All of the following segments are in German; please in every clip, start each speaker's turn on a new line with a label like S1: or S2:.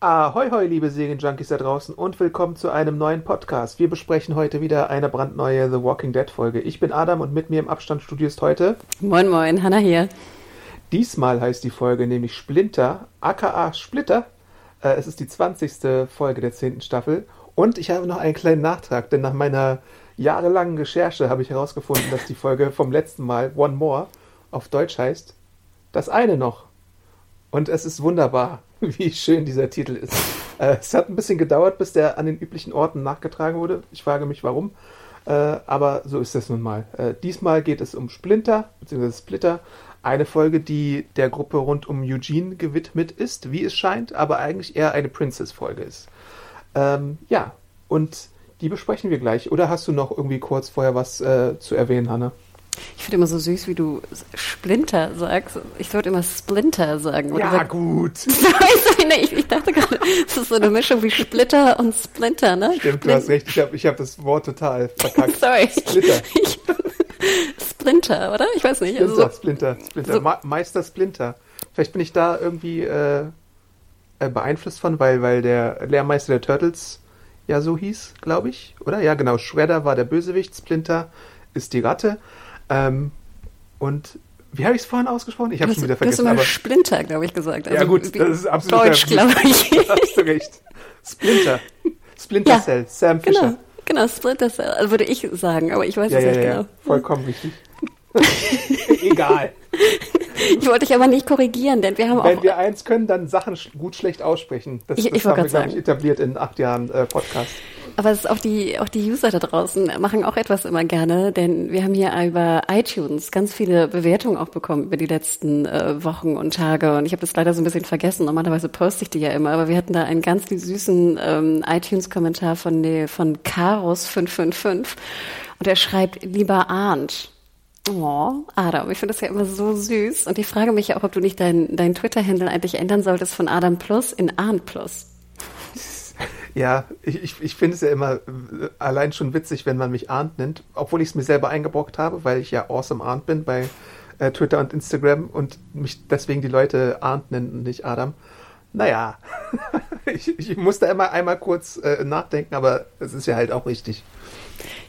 S1: Ahoi, hoi, liebe Serienjunkies da draußen und willkommen zu einem neuen Podcast. Wir besprechen heute wieder eine brandneue The Walking Dead Folge. Ich bin Adam und mit mir im Abstandsstudio ist heute.
S2: Moin, moin, Hanna hier.
S1: Diesmal heißt die Folge nämlich Splinter, aka Splitter. Äh, es ist die 20. Folge der 10. Staffel und ich habe noch einen kleinen Nachtrag, denn nach meiner jahrelangen Recherche habe ich herausgefunden, dass die Folge vom letzten Mal One More auf Deutsch heißt Das eine noch. Und es ist wunderbar, wie schön dieser Titel ist. Äh, es hat ein bisschen gedauert, bis der an den üblichen Orten nachgetragen wurde. Ich frage mich, warum. Äh, aber so ist es nun mal. Äh, diesmal geht es um Splinter, beziehungsweise Splitter. Eine Folge, die der Gruppe rund um Eugene gewidmet ist, wie es scheint, aber eigentlich eher eine Princess-Folge ist. Ähm, ja, und die besprechen wir gleich. Oder hast du noch irgendwie kurz vorher was äh, zu erwähnen, Hanne?
S2: Ich finde immer so süß, wie du Splinter sagst. Ich würde immer Splinter sagen.
S1: ja,
S2: sag,
S1: gut.
S2: ich, ich, dachte gerade, das ist so eine Mischung wie Splitter und Splinter, ne?
S1: Stimmt, du hast recht. Ich habe ich hab das Wort total verkackt.
S2: Sorry.
S1: Splitter.
S2: Splinter, oder? Ich weiß nicht.
S1: Splinter, also, Splinter, Splinter. So, Meister Splinter. Vielleicht bin ich da irgendwie äh, äh, beeinflusst von, weil, weil der Lehrmeister der Turtles ja so hieß, glaube ich. Oder? Ja, genau. Shredder war der Bösewicht, Splinter ist die Ratte. Ähm, und wie habe ich es vorhin ausgesprochen? Ich habe schon wieder vergessen.
S2: Du hast immer Splinter, glaube ich, gesagt.
S1: Also ja gut, das ist absolut
S2: Deutsch, glaube ich.
S1: Da hast du recht. Splinter. Splinter ja, Cell, Sam Fisher.
S2: Genau, genau, Splinter Cell. Also würde ich sagen, aber ich weiß
S1: ja,
S2: es
S1: ja,
S2: nicht
S1: ja,
S2: genau.
S1: Vollkommen richtig. Egal.
S2: Ich wollte dich aber nicht korrigieren, denn wir haben
S1: Wenn
S2: auch.
S1: Wenn wir eins können, dann Sachen gut schlecht aussprechen. Das,
S2: ich,
S1: das
S2: ich
S1: haben wir,
S2: glaube
S1: ich, etabliert in acht Jahren äh, Podcast.
S2: Aber es ist auch die, auch die User da draußen machen auch etwas immer gerne, denn wir haben hier über iTunes ganz viele Bewertungen auch bekommen über die letzten äh, Wochen und Tage. Und ich habe das leider so ein bisschen vergessen. Normalerweise poste ich die ja immer, aber wir hatten da einen ganz süßen ähm, iTunes-Kommentar von, von Karos555 und er schreibt, lieber Arndt. Oh, Adam, ich finde das ja immer so süß. Und ich frage mich ja auch, ob du nicht dein, dein Twitter-Handle eigentlich ändern solltest von Adam Plus in Arndt Plus.
S1: Ja, ich, ich, finde es ja immer äh, allein schon witzig, wenn man mich Arndt nennt, obwohl ich es mir selber eingebrockt habe, weil ich ja Awesome Arndt bin bei äh, Twitter und Instagram und mich deswegen die Leute Arndt nennen und nicht Adam. Naja, ich, ich muss da immer einmal kurz äh, nachdenken, aber es ist ja halt auch richtig.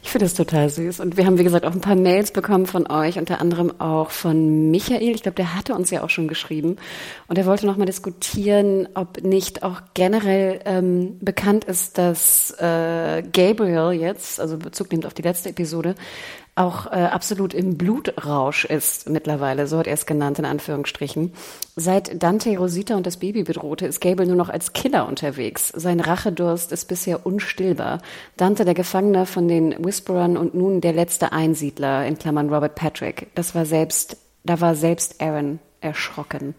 S2: Ich finde es total süß. Und wir haben, wie gesagt, auch ein paar Mails bekommen von euch, unter anderem auch von Michael. Ich glaube, der hatte uns ja auch schon geschrieben. Und er wollte nochmal diskutieren, ob nicht auch generell ähm, bekannt ist, dass äh, Gabriel jetzt, also Bezug nimmt auf die letzte Episode, auch äh, absolut im Blutrausch ist mittlerweile, so hat er es genannt in Anführungsstrichen. Seit Dante Rosita und das Baby bedrohte, ist Gable nur noch als Killer unterwegs. Sein Rachedurst ist bisher unstillbar. Dante, der Gefangene von den Whisperern und nun der letzte Einsiedler, in Klammern Robert Patrick. Das war selbst, da war selbst Aaron erschrocken.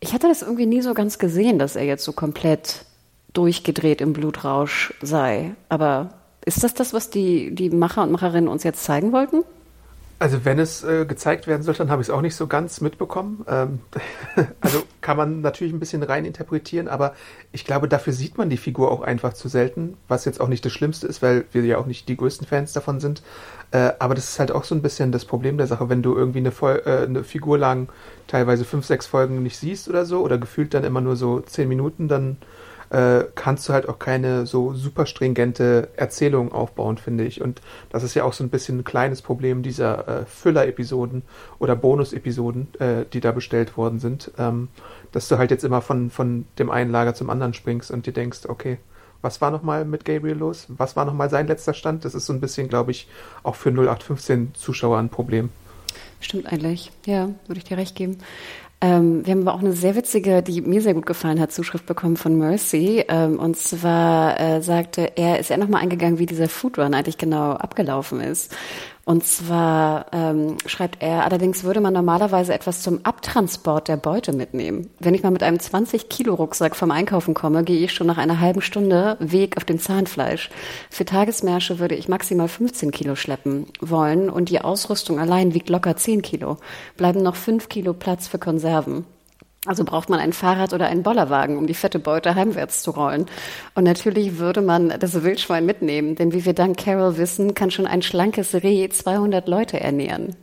S2: Ich hatte das irgendwie nie so ganz gesehen, dass er jetzt so komplett durchgedreht im Blutrausch sei. Aber ist das das, was die, die Macher und Macherinnen uns jetzt zeigen wollten?
S1: Also wenn es äh, gezeigt werden soll, dann habe ich es auch nicht so ganz mitbekommen. Ähm, also kann man natürlich ein bisschen rein interpretieren, aber ich glaube, dafür sieht man die Figur auch einfach zu selten, was jetzt auch nicht das Schlimmste ist, weil wir ja auch nicht die größten Fans davon sind. Äh, aber das ist halt auch so ein bisschen das Problem der Sache, wenn du irgendwie eine, Vol äh, eine Figur lang teilweise fünf, sechs Folgen nicht siehst oder so, oder gefühlt dann immer nur so zehn Minuten, dann äh, kannst du halt auch keine so super stringente Erzählung aufbauen, finde ich. Und das ist ja auch so ein bisschen ein kleines Problem dieser äh, Füller-Episoden oder Bonus-Episoden, äh, die da bestellt worden sind, ähm, dass du halt jetzt immer von, von dem einen Lager zum anderen springst und dir denkst, okay, was war nochmal mit Gabriel los? Was war nochmal sein letzter Stand? Das ist so ein bisschen, glaube ich, auch für 0815 Zuschauer ein Problem.
S2: Stimmt eigentlich. Ja, würde ich dir recht geben. Ähm, wir haben aber auch eine sehr witzige, die mir sehr gut gefallen hat, Zuschrift bekommen von Mercy. Ähm, und zwar äh, sagte er, ist er nochmal eingegangen, wie dieser Foodrun eigentlich genau abgelaufen ist. Und zwar ähm, schreibt er, allerdings würde man normalerweise etwas zum Abtransport der Beute mitnehmen. Wenn ich mal mit einem 20-Kilo-Rucksack vom Einkaufen komme, gehe ich schon nach einer halben Stunde Weg auf dem Zahnfleisch. Für Tagesmärsche würde ich maximal 15 Kilo schleppen wollen und die Ausrüstung allein wiegt locker 10 Kilo. Bleiben noch 5 Kilo Platz für Konserven. Also braucht man ein Fahrrad oder einen Bollerwagen, um die fette Beute heimwärts zu rollen. Und natürlich würde man das Wildschwein mitnehmen, denn wie wir dank Carol wissen, kann schon ein schlankes Reh 200 Leute ernähren.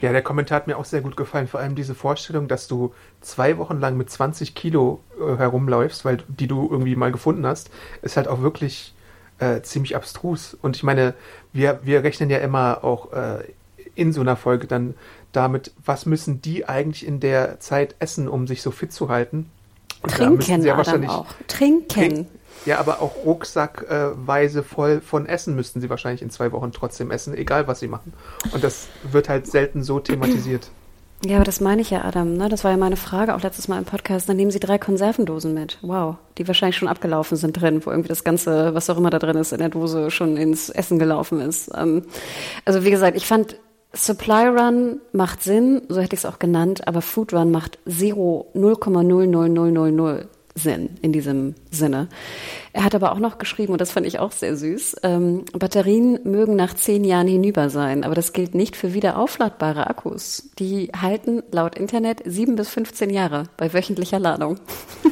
S1: Ja, der Kommentar hat mir auch sehr gut gefallen. Vor allem diese Vorstellung, dass du zwei Wochen lang mit 20 Kilo äh, herumläufst, weil die du irgendwie mal gefunden hast, ist halt auch wirklich äh, ziemlich abstrus. Und ich meine, wir, wir rechnen ja immer auch äh, in so einer Folge dann damit, was müssen die eigentlich in der Zeit essen, um sich so fit zu halten.
S2: Und Trinken ja wahrscheinlich auch. Trinken. Trink,
S1: ja, aber auch rucksackweise voll von Essen müssten sie wahrscheinlich in zwei Wochen trotzdem essen, egal was sie machen. Und das wird halt selten so thematisiert.
S2: Ja, aber das meine ich ja, Adam. Ne? Das war ja meine Frage auch letztes Mal im Podcast. Dann nehmen Sie drei Konservendosen mit. Wow. Die wahrscheinlich schon abgelaufen sind drin, wo irgendwie das Ganze, was auch immer da drin ist, in der Dose schon ins Essen gelaufen ist. Ähm, also wie gesagt, ich fand Supply Run macht Sinn, so hätte ich es auch genannt, aber Food Run macht 0, 0,00000 Sinn in diesem Sinne. Er hat aber auch noch geschrieben, und das fand ich auch sehr süß, ähm, Batterien mögen nach zehn Jahren hinüber sein, aber das gilt nicht für wiederaufladbare Akkus. Die halten laut Internet sieben bis 15 Jahre bei wöchentlicher Ladung.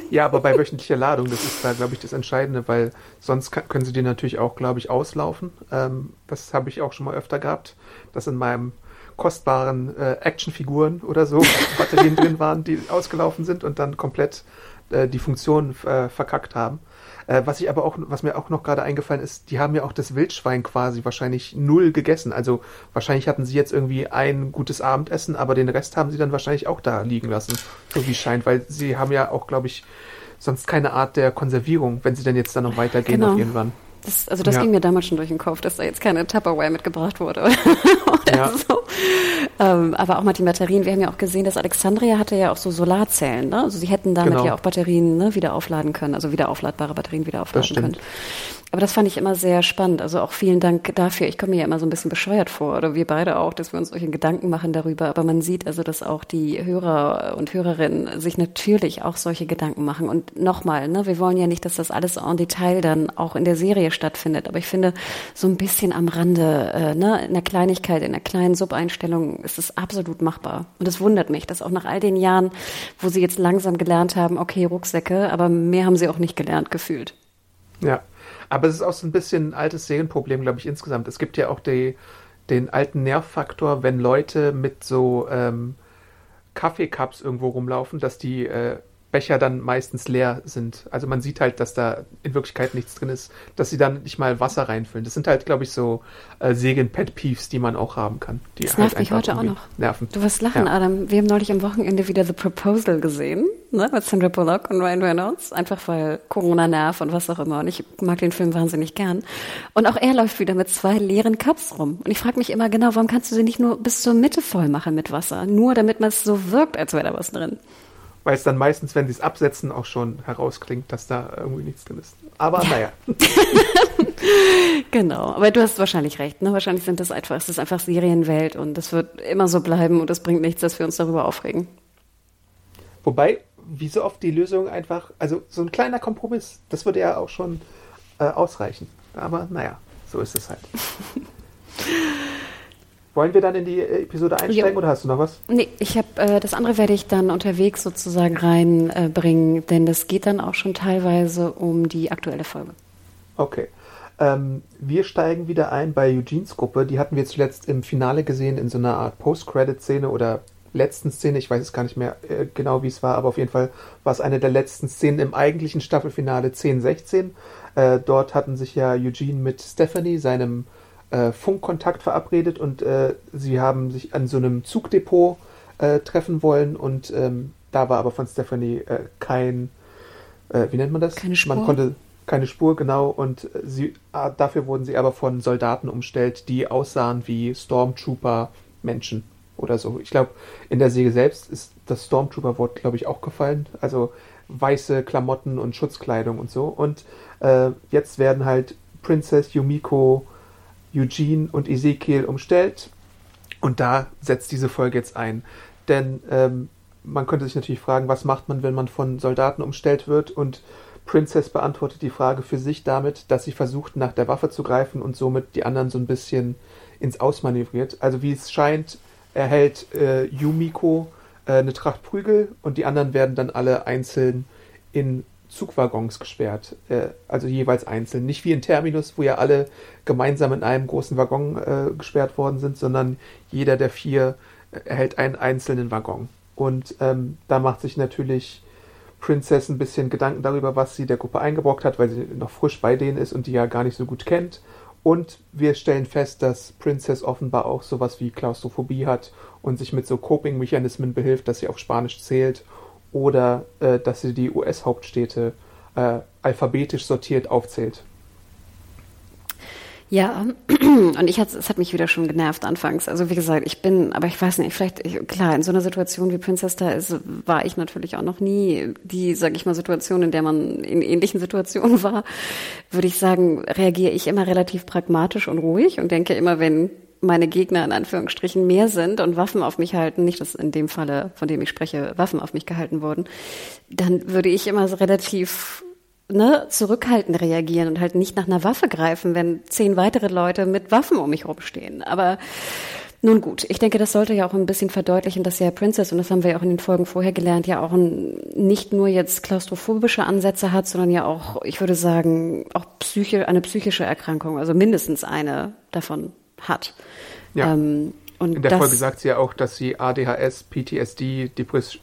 S1: Ja, aber bei wöchentlicher Ladung, das ist da, glaube ich, das Entscheidende, weil sonst kann, können sie die natürlich auch, glaube ich, auslaufen. Ähm, das habe ich auch schon mal öfter gehabt, dass in meinem kostbaren äh, Actionfiguren oder so Batterien drin waren, die ausgelaufen sind und dann komplett äh, die Funktion äh, verkackt haben. Äh, was ich aber auch, was mir auch noch gerade eingefallen ist, die haben ja auch das Wildschwein quasi wahrscheinlich null gegessen. Also wahrscheinlich hatten sie jetzt irgendwie ein gutes Abendessen, aber den Rest haben sie dann wahrscheinlich auch da liegen lassen, so wie es scheint, weil sie haben ja auch, glaube ich, sonst keine Art der Konservierung, wenn sie dann jetzt dann noch weitergehen genau. auf irgendwann.
S2: Das, also das ja. ging mir damals schon durch den Kopf, dass da jetzt keine Tupperware mitgebracht wurde oder ja. so. Ähm, aber auch mal die Batterien. Wir haben ja auch gesehen, dass Alexandria hatte ja auch so Solarzellen. Ne? Also sie hätten damit genau. ja auch Batterien ne, wieder aufladen können, also wieder aufladbare Batterien wieder aufladen können. Aber das fand ich immer sehr spannend. Also auch vielen Dank dafür. Ich komme mir ja immer so ein bisschen bescheuert vor, oder wir beide auch, dass wir uns solche Gedanken machen darüber. Aber man sieht also, dass auch die Hörer und Hörerinnen sich natürlich auch solche Gedanken machen. Und nochmal, ne, wir wollen ja nicht, dass das alles en Detail dann auch in der Serie stattfindet. Aber ich finde, so ein bisschen am Rande, äh, ne, in der Kleinigkeit, in der kleinen Subeinstellung ist es absolut machbar. Und es wundert mich, dass auch nach all den Jahren, wo sie jetzt langsam gelernt haben, okay, Rucksäcke, aber mehr haben sie auch nicht gelernt gefühlt.
S1: Ja, aber es ist auch so ein bisschen ein altes Serienproblem, glaube ich, insgesamt. Es gibt ja auch die, den alten Nervfaktor, wenn Leute mit so ähm, Kaffeecups irgendwo rumlaufen, dass die äh, Becher dann meistens leer sind. Also man sieht halt, dass da in Wirklichkeit nichts drin ist, dass sie dann nicht mal Wasser reinfüllen. Das sind halt, glaube ich, so äh, Serien-Pet-Peeves, die man auch haben kann. Die
S2: das halt nervt mich heute auch noch.
S1: Nerven.
S2: Du wirst lachen, ja. Adam. Wir haben neulich am Wochenende wieder The Proposal gesehen, ne, mit Sandra Bullock und Ryan Reynolds, einfach weil Corona nervt und was auch immer. Und ich mag den Film wahnsinnig gern. Und auch er läuft wieder mit zwei leeren Cups rum. Und ich frage mich immer genau, warum kannst du sie nicht nur bis zur Mitte voll machen mit Wasser? Nur damit man es so wirkt, als wäre da was drin
S1: weil es dann meistens, wenn sie es absetzen, auch schon herausklingt, dass da irgendwie nichts drin ist. Aber ja. naja.
S2: genau, aber du hast wahrscheinlich recht. Ne? Wahrscheinlich sind das einfach, es ist einfach Serienwelt und das wird immer so bleiben und es bringt nichts, dass wir uns darüber aufregen.
S1: Wobei, wie so oft die Lösung einfach, also so ein kleiner Kompromiss, das würde ja auch schon äh, ausreichen. Aber naja, so ist es halt. Wollen wir dann in die äh, Episode einsteigen jo. oder hast du noch was?
S2: Nee, ich habe äh, das andere werde ich dann unterwegs sozusagen reinbringen, äh, denn das geht dann auch schon teilweise um die aktuelle Folge.
S1: Okay. Ähm, wir steigen wieder ein bei Eugenes Gruppe. Die hatten wir zuletzt im Finale gesehen in so einer Art Post-Credit-Szene oder letzten Szene. Ich weiß es gar nicht mehr äh, genau, wie es war, aber auf jeden Fall war es eine der letzten Szenen im eigentlichen Staffelfinale 10-16. Äh, dort hatten sich ja Eugene mit Stephanie, seinem äh, Funkkontakt verabredet und äh, sie haben sich an so einem Zugdepot äh, treffen wollen und ähm, da war aber von Stephanie äh, kein, äh, wie nennt man das?
S2: Keine Spur.
S1: Man konnte keine Spur, genau, und sie, ah, dafür wurden sie aber von Soldaten umstellt, die aussahen wie Stormtrooper-Menschen oder so. Ich glaube, in der Säge selbst ist das Stormtrooper-Wort, glaube ich, auch gefallen. Also weiße Klamotten und Schutzkleidung und so. Und äh, jetzt werden halt Princess Yumiko Eugene und Ezekiel umstellt. Und da setzt diese Folge jetzt ein. Denn ähm, man könnte sich natürlich fragen, was macht man, wenn man von Soldaten umstellt wird? Und Princess beantwortet die Frage für sich damit, dass sie versucht, nach der Waffe zu greifen und somit die anderen so ein bisschen ins Ausmanövriert. Also wie es scheint, erhält äh, Yumiko äh, eine Tracht Prügel und die anderen werden dann alle einzeln in Zugwaggons gesperrt, äh, also jeweils einzeln. Nicht wie in Terminus, wo ja alle gemeinsam in einem großen Waggon äh, gesperrt worden sind, sondern jeder der vier äh, erhält einen einzelnen Waggon. Und ähm, da macht sich natürlich Princess ein bisschen Gedanken darüber, was sie der Gruppe eingebrockt hat, weil sie noch frisch bei denen ist und die ja gar nicht so gut kennt. Und wir stellen fest, dass Princess offenbar auch sowas wie Klaustrophobie hat und sich mit so Coping-Mechanismen behilft, dass sie auf Spanisch zählt oder äh, dass sie die US-Hauptstädte äh, alphabetisch sortiert aufzählt.
S2: Ja, und ich hat, es hat mich wieder schon genervt anfangs. Also wie gesagt, ich bin, aber ich weiß nicht, vielleicht, ich, klar, in so einer Situation wie Princess da ist, war ich natürlich auch noch nie die, sag ich mal, Situation, in der man in ähnlichen Situationen war, würde ich sagen, reagiere ich immer relativ pragmatisch und ruhig und denke immer, wenn meine Gegner in Anführungsstrichen mehr sind und Waffen auf mich halten, nicht dass in dem Falle, von dem ich spreche, Waffen auf mich gehalten wurden, dann würde ich immer so relativ ne, zurückhaltend reagieren und halt nicht nach einer Waffe greifen, wenn zehn weitere Leute mit Waffen um mich rumstehen. Aber nun gut, ich denke, das sollte ja auch ein bisschen verdeutlichen, dass ja Princess, und das haben wir ja auch in den Folgen vorher gelernt, ja auch ein, nicht nur jetzt klaustrophobische Ansätze hat, sondern ja auch, ich würde sagen, auch psyche, eine psychische Erkrankung, also mindestens eine davon hat.
S1: Ja. Ähm, und in der das, Folge sagt sie ja auch, dass sie ADHS, PTSD, Depression,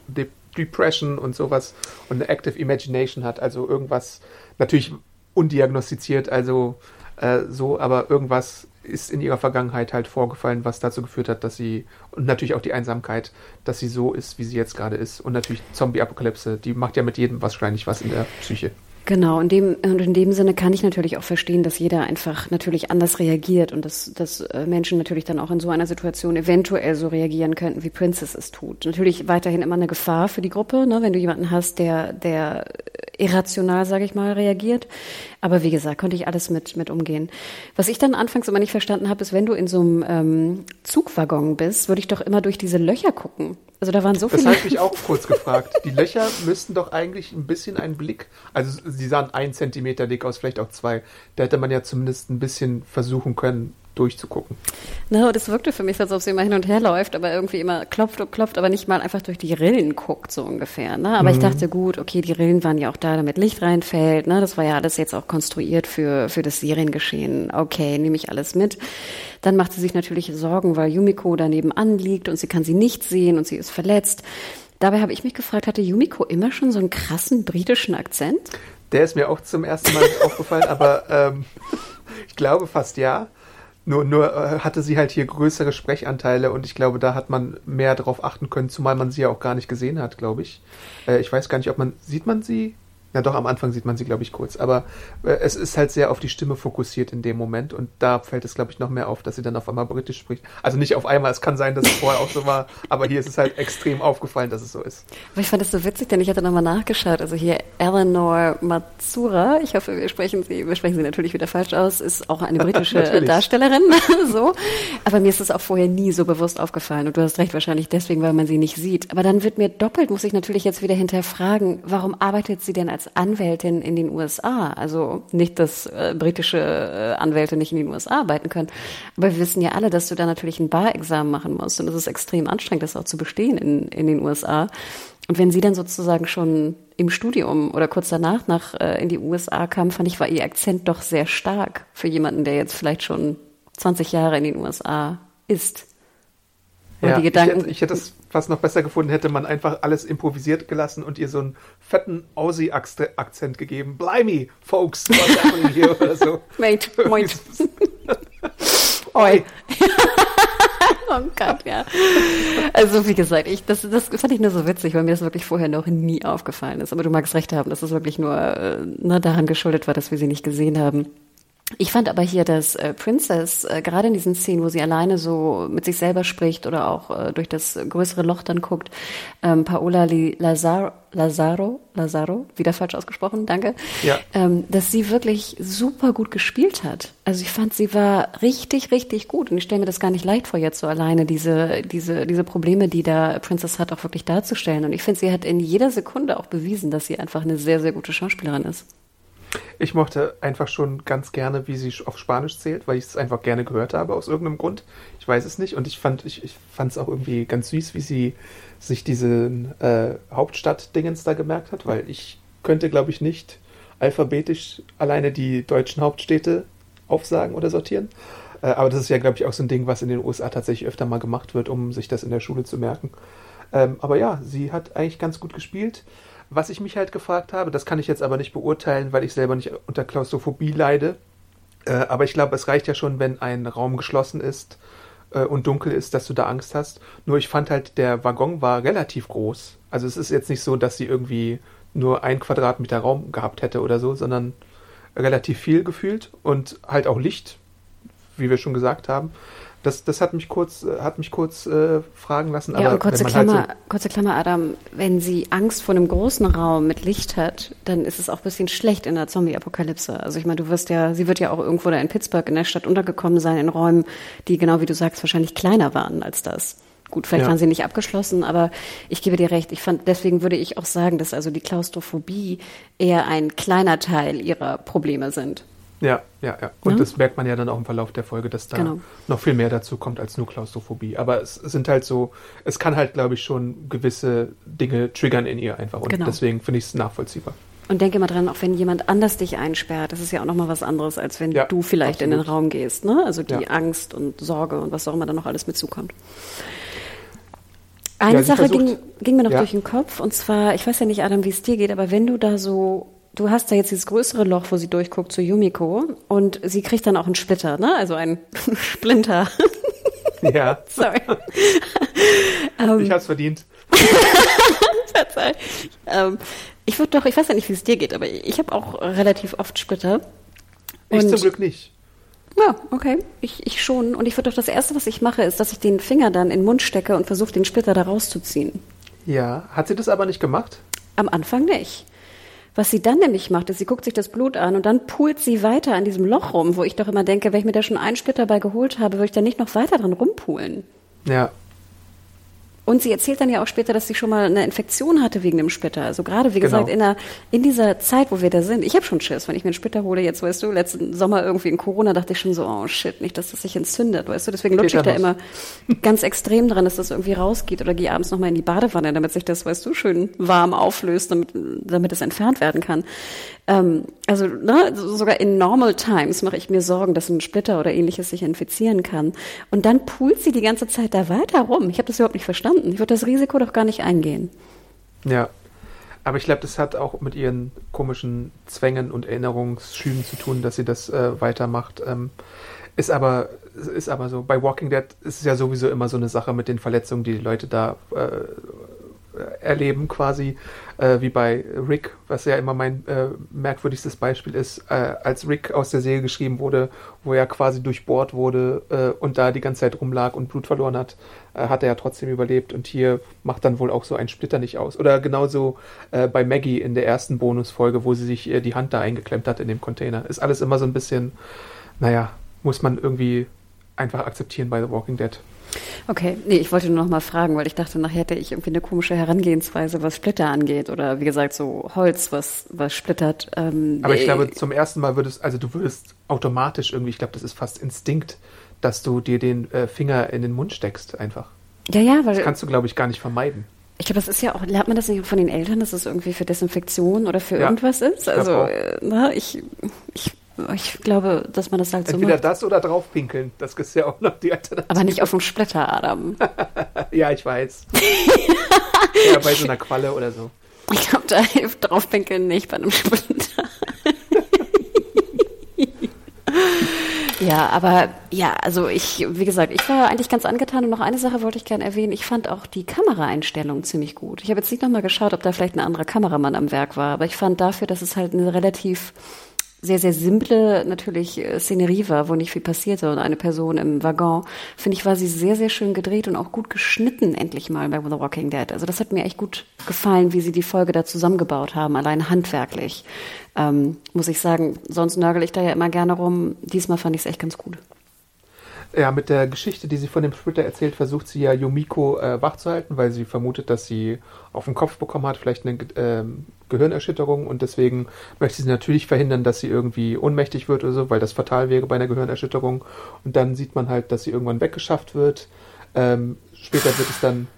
S1: Depression und sowas und eine Active Imagination hat, also irgendwas natürlich undiagnostiziert, also äh, so, aber irgendwas ist in ihrer Vergangenheit halt vorgefallen, was dazu geführt hat, dass sie und natürlich auch die Einsamkeit, dass sie so ist, wie sie jetzt gerade ist und natürlich Zombie-Apokalypse, die macht ja mit jedem wahrscheinlich was in der Psyche.
S2: Genau, in dem, und in dem Sinne kann ich natürlich auch verstehen, dass jeder einfach natürlich anders reagiert und dass, dass äh, Menschen natürlich dann auch in so einer Situation eventuell so reagieren könnten, wie Princess es tut. Natürlich weiterhin immer eine Gefahr für die Gruppe, ne, wenn du jemanden hast, der, der irrational, sage ich mal, reagiert. Aber wie gesagt, konnte ich alles mit, mit umgehen. Was ich dann anfangs immer nicht verstanden habe, ist, wenn du in so einem ähm, Zugwaggon bist, würde ich doch immer durch diese Löcher gucken. Also da waren so
S1: viele.
S2: Das
S1: habe ich mich auch kurz gefragt. Die Löcher müssten doch eigentlich ein bisschen einen Blick, also sie sahen ein Zentimeter dick aus, vielleicht auch zwei. Da hätte man ja zumindest ein bisschen versuchen können, durchzugucken.
S2: No, das wirkte für mich, als ob sie immer hin und her läuft, aber irgendwie immer klopft und klopft, aber nicht mal einfach durch die Rillen guckt, so ungefähr. Ne? Aber mhm. ich dachte, gut, okay, die Rillen waren ja auch da, damit Licht reinfällt. Ne? Das war ja alles jetzt auch konstruiert für, für das Seriengeschehen. Okay, nehme ich alles mit. Dann macht sie sich natürlich Sorgen, weil Yumiko daneben anliegt und sie kann sie nicht sehen und sie ist verletzt. Dabei habe ich mich gefragt, hatte Yumiko immer schon so einen krassen britischen Akzent?
S1: Der ist mir auch zum ersten Mal aufgefallen, aber ähm, ich glaube fast ja. Nur, nur äh, hatte sie halt hier größere Sprechanteile und ich glaube, da hat man mehr darauf achten können, zumal man sie ja auch gar nicht gesehen hat, glaube ich. Äh, ich weiß gar nicht, ob man, sieht man sie? Ja, doch, am Anfang sieht man sie, glaube ich, kurz. Aber äh, es ist halt sehr auf die Stimme fokussiert in dem Moment. Und da fällt es, glaube ich, noch mehr auf, dass sie dann auf einmal britisch spricht. Also nicht auf einmal, es kann sein, dass es vorher auch so war. Aber hier ist es halt extrem aufgefallen, dass es so ist.
S2: Aber ich fand das so witzig, denn ich hatte nochmal nachgeschaut. Also hier Eleanor Matsura, ich hoffe, wir sprechen sie, wir sprechen sie natürlich wieder falsch aus, ist auch eine britische Darstellerin. so. Aber mir ist es auch vorher nie so bewusst aufgefallen. Und du hast recht, wahrscheinlich deswegen, weil man sie nicht sieht. Aber dann wird mir doppelt, muss ich natürlich jetzt wieder hinterfragen, warum arbeitet sie denn als als Anwältin in den USA. Also nicht, dass äh, britische äh, Anwälte nicht in den USA arbeiten können. Aber wir wissen ja alle, dass du da natürlich ein Bar-Examen machen musst. Und es ist extrem anstrengend, das auch zu bestehen in, in den USA. Und wenn sie dann sozusagen schon im Studium oder kurz danach nach äh, in die USA kam, fand ich, war ihr Akzent doch sehr stark für jemanden, der jetzt vielleicht schon 20 Jahre in den USA ist.
S1: Ja, die Gedanken. Ich hätte, ich hätte es fast noch besser gefunden, hätte man einfach alles improvisiert gelassen und ihr so einen fetten Aussie-Akzent gegeben. Blimey, folks, what's happening here oder so.
S2: Mate, moit. Oi. oh Gott, ja. Also wie gesagt, ich, das, das fand ich nur so witzig, weil mir das wirklich vorher noch nie aufgefallen ist. Aber du magst recht haben, dass es wirklich nur äh, ne, daran geschuldet war, dass wir sie nicht gesehen haben. Ich fand aber hier, dass äh, Princess äh, gerade in diesen Szenen, wo sie alleine so mit sich selber spricht oder auch äh, durch das größere Loch dann guckt, ähm, Paola Li Lazaro, Lazaro, Lazaro, wieder falsch ausgesprochen, danke,
S1: Ja.
S2: ähm, dass sie wirklich super gut gespielt hat. Also ich fand, sie war richtig, richtig gut und ich stelle mir das gar nicht leicht vor, jetzt so alleine diese, diese, diese Probleme, die da Princess hat, auch wirklich darzustellen. Und ich finde, sie hat in jeder Sekunde auch bewiesen, dass sie einfach eine sehr, sehr gute Schauspielerin ist.
S1: Ich mochte einfach schon ganz gerne, wie sie auf Spanisch zählt, weil ich es einfach gerne gehört habe aus irgendeinem Grund. Ich weiß es nicht. Und ich fand ich, ich es auch irgendwie ganz süß, wie sie sich diesen äh, Hauptstadt-Dingens da gemerkt hat, weil ich könnte, glaube ich, nicht alphabetisch alleine die deutschen Hauptstädte aufsagen oder sortieren. Äh, aber das ist ja, glaube ich, auch so ein Ding, was in den USA tatsächlich öfter mal gemacht wird, um sich das in der Schule zu merken. Ähm, aber ja, sie hat eigentlich ganz gut gespielt. Was ich mich halt gefragt habe, das kann ich jetzt aber nicht beurteilen, weil ich selber nicht unter Klaustrophobie leide. Äh, aber ich glaube, es reicht ja schon, wenn ein Raum geschlossen ist äh, und dunkel ist, dass du da Angst hast. Nur ich fand halt, der Waggon war relativ groß. Also es ist jetzt nicht so, dass sie irgendwie nur ein Quadratmeter Raum gehabt hätte oder so, sondern relativ viel gefühlt und halt auch Licht, wie wir schon gesagt haben. Das, das hat mich kurz, äh, hat mich kurz äh, fragen lassen.
S2: Ja,
S1: aber
S2: und kurze
S1: man
S2: Klammer,
S1: halt so,
S2: kurze Klammer, Adam, wenn sie Angst vor einem großen Raum mit Licht hat, dann ist es auch ein bisschen schlecht in der Zombie-Apokalypse. Also ich meine, du wirst ja, sie wird ja auch irgendwo da in Pittsburgh in der Stadt untergekommen sein, in Räumen, die genau wie du sagst, wahrscheinlich kleiner waren als das. Gut, vielleicht
S1: Ja.
S2: waren sie nicht abgeschlossen, aber ich gebe dir recht. Ich fand, deswegen würde ich auch sagen, dass also die Klaustrophobie eher ein kleiner Teil ihrer Probleme sind.
S1: Ja, ja, ja. Und
S2: Ja.
S1: das merkt man ja dann auch im Verlauf der Folge, dass da
S2: Genau.
S1: noch viel mehr dazu kommt als nur Klaustrophobie. Aber es sind halt so, es kann halt, glaube ich, schon gewisse Dinge triggern in ihr einfach. Und
S2: Genau.
S1: deswegen finde ich es nachvollziehbar.
S2: Und denke mal dran, auch wenn jemand anders dich einsperrt, das ist ja auch nochmal was anderes, als wenn
S1: Ja,
S2: du vielleicht in den
S1: absolut.
S2: Raum gehst. Ne? Also die
S1: Ja.
S2: Angst und Sorge und was auch immer da noch alles mitzukommt. Eine
S1: Ja,
S2: Sache ging, ging mir noch durch den Kopf, und zwar, ich weiß ja nicht, Adam, wie es dir geht, aber wenn du da so, du hast da jetzt dieses größere Loch, wo sie durchguckt zu Yumiko, und sie kriegt dann auch einen Splitter, ne? Also einen Splinter.
S1: Ja,
S2: Sorry.
S1: ich habe es verdient.
S2: Ähm, ich würde doch, ich weiß ja nicht, wie es dir geht, aber ich habe auch relativ oft Splitter.
S1: Ich
S2: Und-
S1: zum Glück nicht.
S2: Ja, okay. Ich, ich schon. Und ich würde doch das Erste, was ich mache, ist, dass ich den Finger dann in den Mund stecke und versuche, den Splitter da rauszuziehen.
S1: Ja, hat sie das aber nicht gemacht?
S2: Am Anfang nicht. Was sie dann nämlich macht, ist, sie guckt sich das Blut an und dann pult sie weiter an diesem Loch rum, wo ich doch immer denke, wenn ich mir da schon einen Splitter bei geholt habe, würde ich da nicht noch weiter dran rumpulen.
S1: Ja,
S2: Und sie erzählt dann ja auch später, dass sie schon mal eine Infektion hatte wegen dem Splitter. Also gerade, wie
S1: Genau.
S2: gesagt, in, der, in dieser Zeit, wo wir da sind. Ich habe schon Schiss, wenn ich mir einen Splitter hole. Jetzt, weißt du, letzten Sommer irgendwie in Corona dachte ich schon so, oh shit, nicht, dass das sich entzündet, weißt du. Deswegen lutsche ich da immer ganz extrem dran, dass das irgendwie rausgeht. Oder gehe abends nochmal in die Badewanne, damit sich das, weißt du, schön warm auflöst, damit, damit es entfernt werden kann. Ähm, also ne, so- sogar in normal times mache ich mir Sorgen, dass ein Splitter oder ähnliches sich infizieren kann. Und dann pult sie die ganze Zeit da weiter rum. Ich habe das überhaupt nicht verstanden. Ich würde das Risiko doch gar nicht eingehen.
S1: ja. Aber ich glaube, das hat auch mit ihren komischen Zwängen und Erinnerungsschüben zu tun, dass sie das äh, weitermacht. Ähm, ist aber ist aber so. Bei Walking Dead ist es ja sowieso immer so eine Sache mit den Verletzungen, die die Leute da äh, erleben, quasi äh, wie bei Rick, was ja immer mein äh, merkwürdigstes Beispiel ist, äh, als Rick aus der Serie geschrieben wurde, wo er quasi durchbohrt wurde äh, und da die ganze Zeit rumlag und Blut verloren hat, äh, hat er ja trotzdem überlebt und hier macht dann wohl auch so ein Splitter nicht aus. Oder genauso äh, bei Maggie in der ersten Bonusfolge, wo sie sich äh, die Hand da eingeklemmt hat in dem Container. Ist alles immer so ein bisschen, naja, muss man irgendwie einfach akzeptieren bei The Walking Dead.
S2: Okay, nee, ich wollte nur noch mal fragen, weil ich dachte, nachher hätte ich irgendwie eine komische Herangehensweise, was Splitter angeht oder wie gesagt so Holz, was was splittert. Ähm,
S1: Aber ich
S2: äh,
S1: glaube, zum ersten Mal würdest, also du würdest automatisch irgendwie, ich glaube, das ist fast Instinkt, dass du dir den äh, Finger in den Mund steckst, einfach.
S2: ja, ja, weil
S1: Das kannst du, glaube ich, gar nicht vermeiden.
S2: ich glaube, das ist ja auch, lernt man das nicht von den Eltern, dass es irgendwie für Desinfektion oder für
S1: Ja,
S2: irgendwas ist?
S1: ich
S2: Also,
S1: auch.
S2: äh, na, ich, ich, ich glaube, dass man das halt so
S1: Entweder
S2: macht.
S1: das oder draufpinkeln. Das ist ja auch noch die Alternative.
S2: Aber nicht auf dem Splitter, Adam.
S1: Ja, ich weiß. ja, bei so einer Qualle oder so.
S2: Ich glaube, da hilft draufpinkeln nicht bei einem Splitter. Ja, aber ja, also ich, wie gesagt, ich war eigentlich ganz angetan und noch eine Sache wollte ich gerne erwähnen. Ich fand auch die Kameraeinstellung ziemlich gut. Ich habe jetzt nicht nochmal geschaut, ob da vielleicht ein anderer Kameramann am Werk war, aber ich fand dafür, dass es halt eine relativ sehr, sehr simple natürlich äh, Szenerie war, wo nicht viel passierte und eine Person im Waggon, finde ich, war sie sehr, sehr schön gedreht und auch gut geschnitten, endlich mal bei The Walking Dead. Also das hat mir echt gut gefallen, wie sie die Folge da zusammengebaut haben, allein handwerklich. Ähm, muss ich sagen, sonst nörgel ich da ja immer gerne rum. Diesmal fand ich es echt ganz gut.
S1: Ja, mit der Geschichte, die sie von dem Splitter erzählt, versucht sie ja Yumiko äh, wachzuhalten, weil sie vermutet, dass sie auf den Kopf bekommen hat, vielleicht eine äh, Gehirnerschütterung und deswegen möchte sie natürlich verhindern, dass sie irgendwie ohnmächtig wird oder so, weil das fatal wäre bei einer Gehirnerschütterung. Und dann sieht man halt, dass sie irgendwann weggeschafft wird. Ähm, später wird es dann,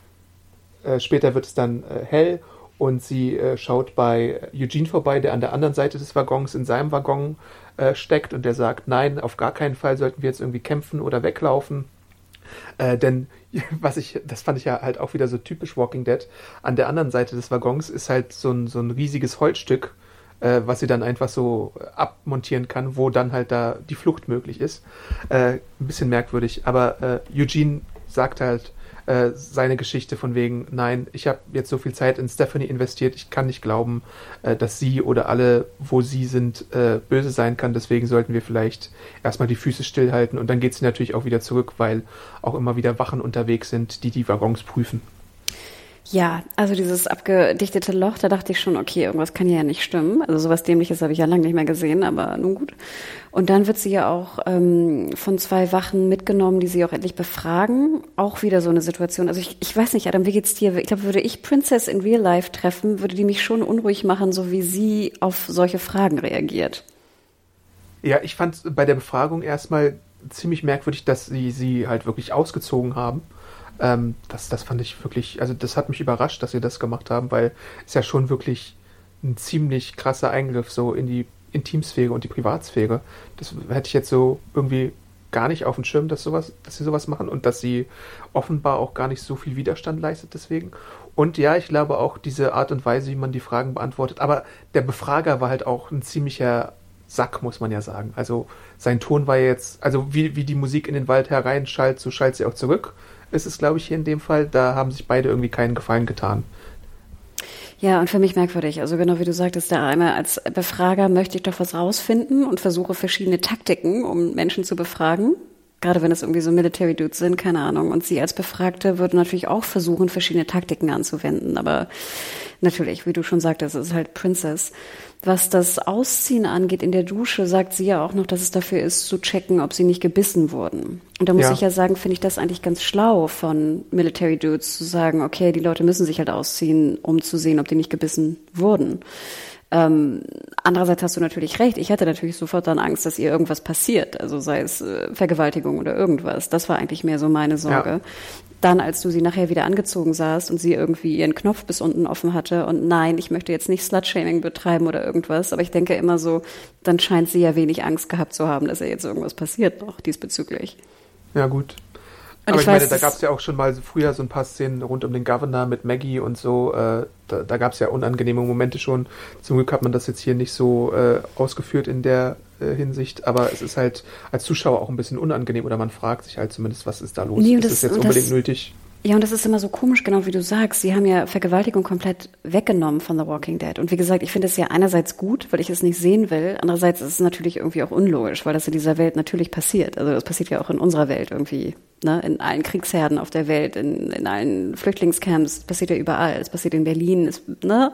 S1: äh, später wird es dann äh, hell und sie äh, schaut bei Eugene vorbei, der an der anderen Seite des Waggons in seinem Waggon äh, steckt und der sagt, nein, auf gar keinen Fall sollten wir jetzt irgendwie kämpfen oder weglaufen. Äh, denn was ich, das fand ich ja halt auch wieder so typisch Walking Dead. An der anderen Seite des Waggons ist halt so ein, so ein riesiges Holzstück, äh, was sie dann einfach so abmontieren kann, wo dann halt da die Flucht möglich ist. Äh, ein bisschen merkwürdig, aber äh, Eugene sagt halt, äh, seine Geschichte von wegen, nein, ich habe jetzt so viel Zeit in Stephanie investiert, ich kann nicht glauben, äh, dass sie oder alle, wo sie sind, äh, böse sein kann. Deswegen sollten wir vielleicht erstmal die Füße stillhalten und dann geht sie natürlich auch wieder zurück, weil auch immer wieder Wachen unterwegs sind, die die Waggons prüfen.
S2: Ja, also dieses abgedichtete Loch, da dachte ich schon, okay, irgendwas kann ja nicht stimmen. Also sowas Dämliches habe ich ja lange nicht mehr gesehen, aber nun gut. Und dann wird sie ja auch ähm, von zwei Wachen mitgenommen, die sie auch endlich befragen. Auch wieder so eine Situation. Also ich, ich weiß nicht, Adam, wie geht's dir? Ich glaube, würde ich Princess in Real Life treffen, würde die mich schon unruhig machen, so wie sie auf solche Fragen reagiert.
S1: Ja, ich fand bei der Befragung erstmal ziemlich merkwürdig, dass sie sie halt wirklich ausgezogen haben ähm, das, das fand ich wirklich, also das hat mich überrascht, dass sie das gemacht haben, weil es ja schon wirklich ein ziemlich krasser Eingriff so in die Intimsphäre und die Privatsphäre. Das hätte ich jetzt so irgendwie gar nicht auf dem Schirm, dass sowas, dass sie sowas machen und dass sie offenbar auch gar nicht so viel Widerstand leistet deswegen. Und ja, ich glaube auch diese Art und Weise, wie man die Fragen beantwortet. Aber der Befrager war halt auch ein ziemlicher Sack, muss man ja sagen. Also sein Ton war jetzt, also wie, wie die Musik in den Wald hereinschallt, so schallt sie auch zurück ist es, glaube ich, hier in dem Fall. Da haben sich beide irgendwie keinen Gefallen getan.
S2: Ja, und für mich merkwürdig. Also genau wie du sagtest, der eine als Befrager möchte ich doch was rausfinden und versuche verschiedene Taktiken, um Menschen zu befragen. Gerade wenn es irgendwie so Military Dudes sind, keine Ahnung. Und sie als Befragte würde natürlich auch versuchen, verschiedene Taktiken anzuwenden. Aber natürlich, wie du schon sagtest, es ist halt Princess. Was das Ausziehen angeht in der Dusche, sagt sie ja auch noch, dass es dafür ist, zu checken, ob sie nicht gebissen wurden. Und da muss ja. ich ja sagen, finde ich das eigentlich ganz schlau von Military Dudes zu sagen, okay, die Leute müssen sich halt ausziehen, um zu sehen, ob die nicht gebissen wurden. Ähm, andererseits hast du natürlich recht. Ich hatte natürlich sofort dann Angst, dass ihr irgendwas passiert. Also sei es äh, Vergewaltigung oder irgendwas. Das war eigentlich mehr so meine Sorge. Ja dann, als du sie nachher wieder angezogen sahst und sie irgendwie ihren Knopf bis unten offen hatte und nein, ich möchte jetzt nicht Slutshaming betreiben oder irgendwas, aber ich denke immer so, dann scheint sie ja wenig Angst gehabt zu haben, dass ihr jetzt irgendwas passiert noch diesbezüglich.
S1: Ja, gut. Und aber ich, ich weiß, meine, da gab es ja auch schon mal früher so ein paar Szenen rund um den Governor mit Maggie und so. Äh, da da gab es ja unangenehme Momente schon. Zum Glück hat man das jetzt hier nicht so äh, ausgeführt in der äh, Hinsicht, aber es ist halt als Zuschauer auch ein bisschen unangenehm oder man fragt sich halt zumindest, was ist da los? Nee, ist das, jetzt unbedingt das, nötig?
S2: Ja, und das ist immer so komisch, genau wie du sagst. Sie haben ja Vergewaltigung komplett weggenommen von The Walking Dead. Und wie gesagt, ich finde es ja einerseits gut, weil ich es nicht sehen will. Andererseits ist es natürlich irgendwie auch unlogisch, weil das in dieser Welt natürlich passiert. Also das passiert ja auch in unserer Welt irgendwie. Ne? In allen Kriegsherden auf der Welt, in, in allen Flüchtlingscamps, passiert ja überall. Es passiert in Berlin. Es, ne?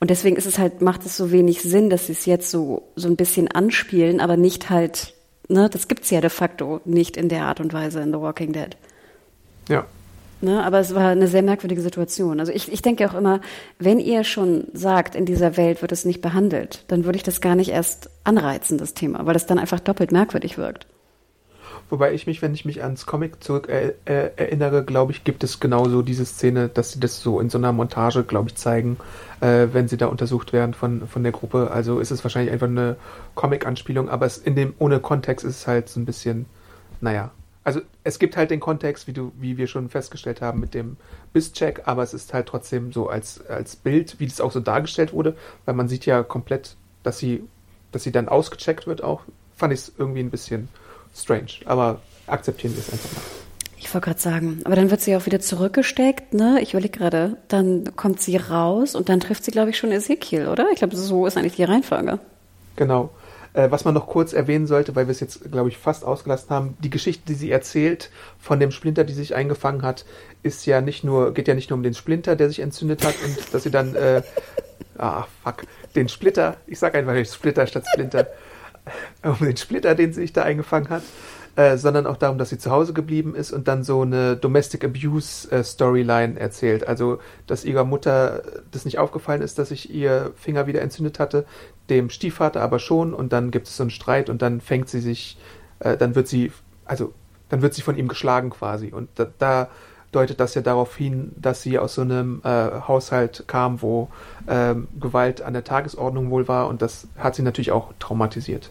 S2: Und deswegen ist es halt, macht es so wenig Sinn, dass sie es jetzt so, so ein bisschen anspielen, aber nicht halt, ne, das gibt's ja de facto nicht in der Art und Weise in The Walking Dead.
S1: Ja,
S2: Ne, aber es war eine sehr merkwürdige Situation. Also ich, ich denke auch immer, wenn ihr schon sagt, in dieser Welt wird es nicht behandelt, dann würde ich das gar nicht erst anreizen, das Thema, weil das dann einfach doppelt merkwürdig wirkt.
S1: Wobei ich mich, wenn ich mich ans Comic zurück äh, äh, erinnere, glaube ich, gibt es genauso diese Szene, dass sie das so in so einer Montage, glaube ich, zeigen, äh, wenn sie da untersucht werden von, von der Gruppe. Also ist es wahrscheinlich einfach eine Comic-Anspielung, aber es in dem, ohne Kontext ist es halt so ein bisschen, naja, also es gibt halt den Kontext, wie du, wie wir schon festgestellt haben, mit dem Biss-Check, aber es ist halt trotzdem so als, als Bild, wie das auch so dargestellt wurde, weil man sieht ja komplett, dass sie, dass sie dann ausgecheckt wird auch, fand ich es irgendwie ein bisschen strange. Aber akzeptieren wir es einfach mal.
S2: Ich wollte gerade sagen, aber dann wird sie auch wieder zurückgesteckt, ne? Ich überlege gerade, dann kommt sie raus und dann trifft sie, glaube ich, schon Ezekiel, oder? Ich glaube, so ist eigentlich die Reihenfolge.
S1: Genau. Äh, was man noch kurz erwähnen sollte, weil wir es jetzt, glaube ich, fast ausgelassen haben, die Geschichte, die sie erzählt von dem Splinter, die sich eingefangen hat, ist ja nicht nur, geht ja nicht nur um den Splinter, der sich entzündet hat und dass sie dann, äh, ah, fuck, den Splitter, ich sag einfach Splitter statt Splinter, um den Splitter, den sie sich da eingefangen hat, äh, sondern auch darum, dass sie zu Hause geblieben ist und dann so eine Domestic Abuse äh, Storyline erzählt. Also, dass ihrer Mutter das nicht aufgefallen ist, dass sich ihr Finger wieder entzündet hatte, dem Stiefvater aber schon und dann gibt es so einen Streit und dann fängt sie sich, äh, dann wird sie, also, dann wird sie von ihm geschlagen quasi und da, da deutet das ja darauf hin, dass sie aus so einem äh, Haushalt kam, wo ähm, Gewalt an der Tagesordnung wohl war und das hat sie natürlich auch traumatisiert.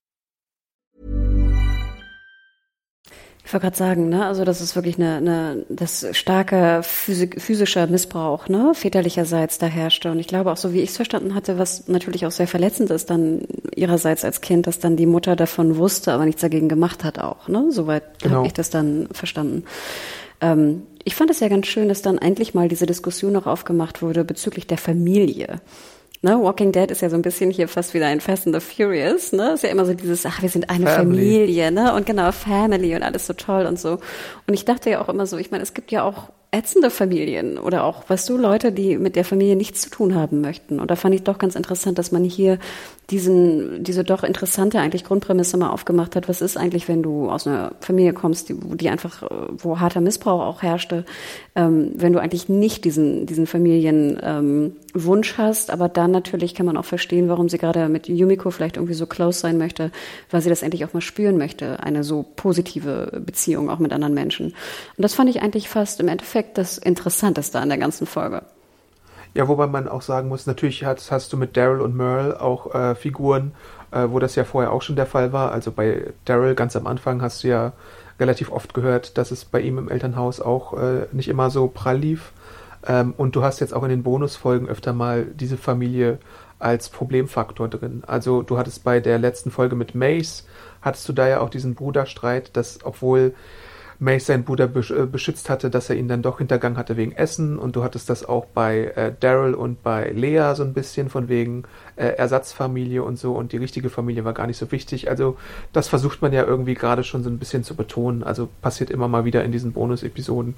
S2: Ich wollte gerade sagen, ne, also das ist wirklich eine, eine das starke Physik, physischer Missbrauch, ne, väterlicherseits da herrschte. Und ich glaube auch so, wie ich es verstanden hatte, was natürlich auch sehr verletzend ist dann ihrerseits als Kind, dass dann die Mutter davon wusste, aber nichts dagegen gemacht hat auch, ne, soweit genau. habe ich das dann verstanden. Ähm, ich fand es ja ganz schön, dass dann endlich mal diese Diskussion noch aufgemacht wurde bezüglich der Familie. Ne, Walking Dead ist ja so ein bisschen hier fast wieder ein Fast and the Furious, ne? Ist ja immer so dieses, ach, wir sind eine Family. Familie, ne? Und genau, Family und alles so toll und so. Und ich dachte ja auch immer so, ich meine, es gibt ja auch ätzende Familien oder auch, weißt du, Leute, die mit der Familie nichts zu tun haben möchten. Und da fand ich doch ganz interessant, dass man hier diesen, diese doch interessante eigentlich Grundprämisse mal aufgemacht hat. Was ist eigentlich, wenn du aus einer Familie kommst, die, die einfach, wo harter Missbrauch auch herrschte, ähm, wenn du eigentlich nicht diesen, diesen Familienwunsch ähm, hast, aber dann natürlich kann man auch verstehen, warum sie gerade mit Yumiko vielleicht irgendwie so close sein möchte, weil sie das endlich auch mal spüren möchte, eine so positive Beziehung auch mit anderen Menschen. Und das fand ich eigentlich fast im Endeffekt Endeffekt das Interessanteste an der ganzen Folge.
S1: Ja, wobei man auch sagen muss, natürlich hast, hast du mit Daryl und Merle auch äh, Figuren, äh, wo das ja vorher auch schon der Fall war. Also bei Daryl ganz am Anfang hast du ja relativ oft gehört, dass es bei ihm im Elternhaus auch äh, nicht immer so prall lief. Ähm, und du hast jetzt auch in den Bonusfolgen öfter mal diese Familie als Problemfaktor drin. Also du hattest bei der letzten Folge mit Mace, hattest du da ja auch diesen Bruderstreit, dass obwohl Mace seinen Bruder äh, beschützt hatte, dass er ihn dann doch hintergangen hatte wegen Essen. Und du hattest das auch bei äh, Daryl und bei Lea so ein bisschen von wegen äh, Ersatzfamilie und so. Und die richtige Familie war gar nicht so wichtig. Also das versucht man ja irgendwie gerade schon so ein bisschen zu betonen. Also passiert immer mal wieder in diesen Bonus-Episoden.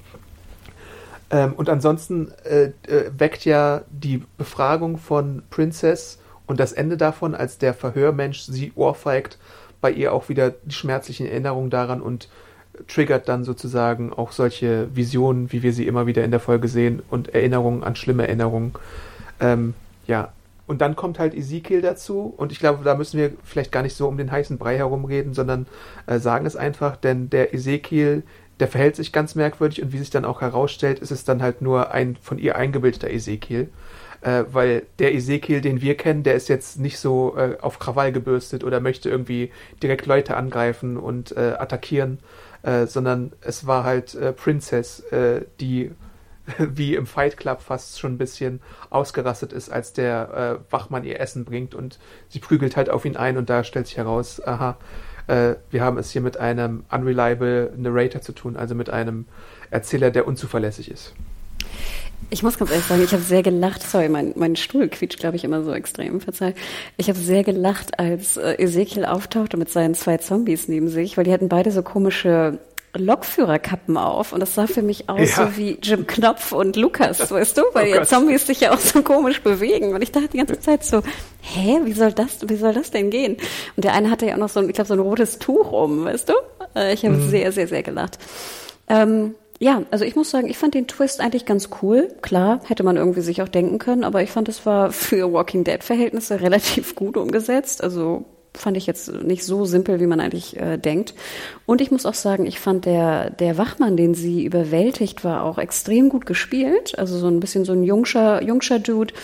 S1: Ähm, und ansonsten äh, äh, weckt ja die Befragung von Princess und das Ende davon, als der Verhörmensch sie ohrfeigt, bei ihr auch wieder die schmerzlichen Erinnerungen daran und triggert dann sozusagen auch solche Visionen, wie wir sie immer wieder in der Folge sehen und Erinnerungen an schlimme Erinnerungen. Ähm, ja, und dann kommt halt Ezekiel dazu und ich glaube, da müssen wir vielleicht gar nicht so um den heißen Brei herumreden, sondern äh, sagen es einfach, denn der Ezekiel, der verhält sich ganz merkwürdig und wie sich dann auch herausstellt, ist es dann halt nur ein von ihr eingebildeter Ezekiel. Äh, weil der Ezekiel, den wir kennen, der ist jetzt nicht so äh, auf Krawall gebürstet oder möchte irgendwie direkt Leute angreifen und äh, attackieren, äh, sondern es war halt äh, Princess, äh, die wie im Fight Club fast schon ein bisschen ausgerastet ist, als der äh, Wachmann ihr Essen bringt und sie prügelt halt auf ihn ein und da stellt sich heraus, aha, äh, wir haben es hier mit einem unreliable Narrator zu tun, also mit einem Erzähler, der unzuverlässig ist.
S2: Ich muss ganz ehrlich sagen, ich habe sehr gelacht. Sorry, mein, mein Stuhl quietscht, glaube ich, immer so extrem. Verzeih. Ich habe sehr gelacht, als äh, Ezekiel auftauchte mit seinen zwei Zombies neben sich, weil die hatten beide so komische Lokführerkappen auf und das sah für mich aus ja. so wie Jim Knopf und Lukas, weißt du, weil oh die Zombies sich ja auch so komisch bewegen und ich dachte die ganze Zeit so, hä, wie soll das, wie soll das denn gehen? Und der eine hatte ja auch noch so ein, ich glaube so ein rotes Tuch um, weißt du? Äh, ich habe mhm. sehr, sehr, sehr gelacht. Ähm, ja, also ich muss sagen, ich fand den Twist eigentlich ganz cool. Klar, hätte man irgendwie sich auch denken können, aber ich fand, es war für Walking Dead Verhältnisse relativ gut umgesetzt. Also fand ich jetzt nicht so simpel, wie man eigentlich äh, denkt. Und ich muss auch sagen, ich fand der, der Wachmann, den sie überwältigt war, auch extrem gut gespielt. Also so ein bisschen so ein jungscher, jungscher Dude.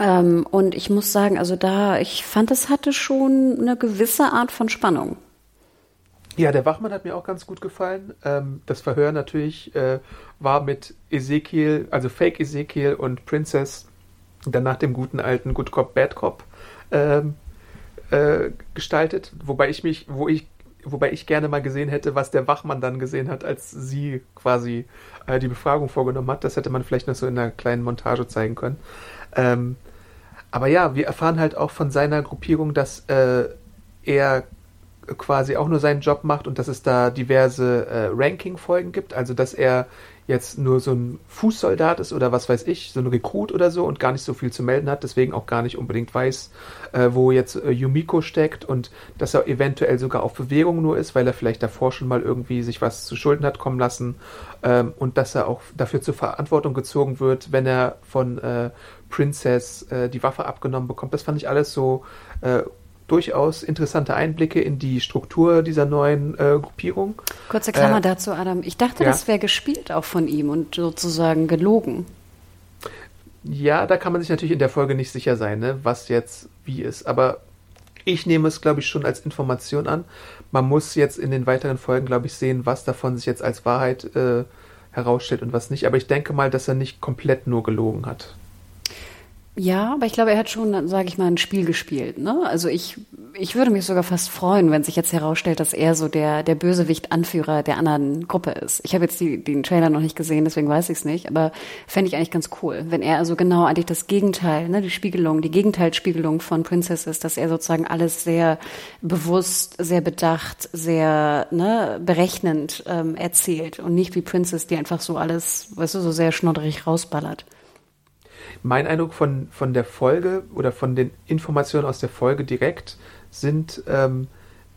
S2: Ähm, und ich muss sagen, also da, ich fand, es hatte schon eine gewisse Art von Spannung.
S1: Ja, der Wachmann hat mir auch ganz gut gefallen. Ähm, das Verhör natürlich äh, war mit Ezekiel, also Fake Ezekiel und Princess, dann nach dem guten alten Good Cop, Bad Cop ähm, äh, gestaltet, wobei ich mich, wo ich, wobei ich gerne mal gesehen hätte, was der Wachmann dann gesehen hat, als sie quasi äh, die Befragung vorgenommen hat. Das hätte man vielleicht noch so in einer kleinen Montage zeigen können. Ähm, aber ja, wir erfahren halt auch von seiner Gruppierung, dass äh, er quasi auch nur seinen Job macht und dass es da diverse äh, Ranking-Folgen gibt, also dass er jetzt nur so ein Fußsoldat ist oder was weiß ich, so ein Rekrut oder so und gar nicht so viel zu melden hat, deswegen auch gar nicht unbedingt weiß, äh, wo jetzt äh, Yumiko steckt und dass er eventuell sogar auf Bewegung nur ist, weil er vielleicht davor schon mal irgendwie sich was zu Schulden hat kommen lassen ähm, und dass er auch dafür zur Verantwortung gezogen wird, wenn er von äh, Princess äh, die Waffe abgenommen bekommt. Das fand ich alles so äh, durchaus interessante Einblicke in die Struktur dieser neuen äh, Gruppierung.
S2: Kurze Klammer äh, dazu, Adam. Ich dachte, ja. das wäre gespielt auch von ihm und sozusagen gelogen.
S1: Ja, da kann man sich natürlich in der Folge nicht sicher sein, ne, was jetzt wie ist. Aber ich nehme es, glaube ich, schon als Information an. Man muss jetzt in den weiteren Folgen, glaube ich, sehen, was davon sich jetzt als Wahrheit äh, herausstellt und was nicht. Aber ich denke mal, dass er nicht komplett nur gelogen hat.
S2: Ja, aber ich glaube, er hat schon, sage ich mal, ein Spiel gespielt. Ne? Also ich, ich würde mich sogar fast freuen, wenn sich jetzt herausstellt, dass er so der, der Bösewicht-Anführer der anderen Gruppe ist. Ich habe jetzt die, den Trailer noch nicht gesehen, deswegen weiß ich es nicht, aber fände ich eigentlich ganz cool, wenn er also genau eigentlich das Gegenteil, ne, die Spiegelung, die Gegenteilsspiegelung von Princess ist, dass er sozusagen alles sehr bewusst, sehr bedacht, sehr ne, berechnend ähm, erzählt und nicht wie Princess, die einfach so alles, weißt du, so sehr schnodderig rausballert.
S1: Mein Eindruck von, von der Folge oder von den Informationen aus der Folge direkt sind, ähm,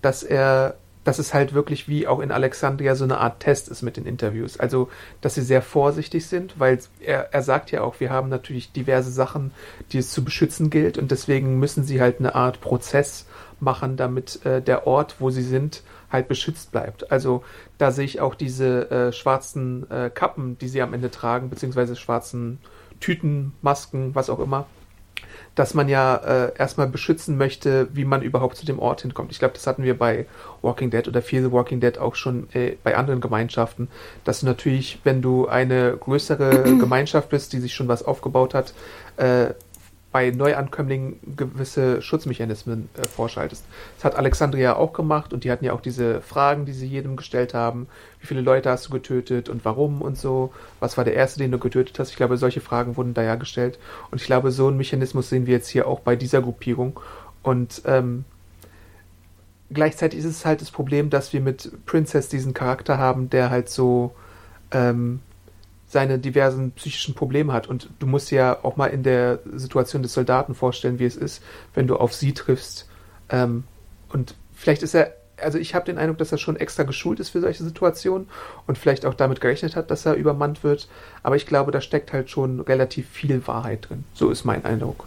S1: dass er, dass es halt wirklich wie auch in Alexandria so eine Art Test ist mit den Interviews. Also, dass sie sehr vorsichtig sind, weil er, er sagt ja auch, wir haben natürlich diverse Sachen, die es zu beschützen gilt und deswegen müssen sie halt eine Art Prozess machen, damit äh, der Ort, wo sie sind, halt beschützt bleibt. Also da sehe ich auch diese äh, schwarzen äh, Kappen, die sie am Ende tragen, beziehungsweise schwarzen Tüten, Masken, was auch immer, dass man ja äh, erstmal beschützen möchte, wie man überhaupt zu dem Ort hinkommt. Ich glaube, das hatten wir bei Walking Dead oder Fear the Walking Dead auch schon äh, bei anderen Gemeinschaften, dass du natürlich, wenn du eine größere Gemeinschaft bist, die sich schon was aufgebaut hat, äh, bei Neuankömmlingen gewisse Schutzmechanismen äh, vorschaltest. Das hat Alexandria auch gemacht und die hatten ja auch diese Fragen, die sie jedem gestellt haben. Wie viele Leute hast du getötet und warum und so? Was war der erste, den du getötet hast? Ich glaube, solche Fragen wurden da ja gestellt. Und ich glaube, so einen Mechanismus sehen wir jetzt hier auch bei dieser Gruppierung. Und ähm, gleichzeitig ist es halt das Problem, dass wir mit Princess diesen Charakter haben, der halt so ähm, seine diversen psychischen Probleme hat. Und du musst ja auch mal in der Situation des Soldaten vorstellen, wie es ist, wenn du auf sie triffst. Ähm, und vielleicht ist er, also ich habe den Eindruck, dass er schon extra geschult ist für solche Situationen und vielleicht auch damit gerechnet hat, dass er übermannt wird. Aber ich glaube, da steckt halt schon relativ viel Wahrheit drin. So ist mein Eindruck.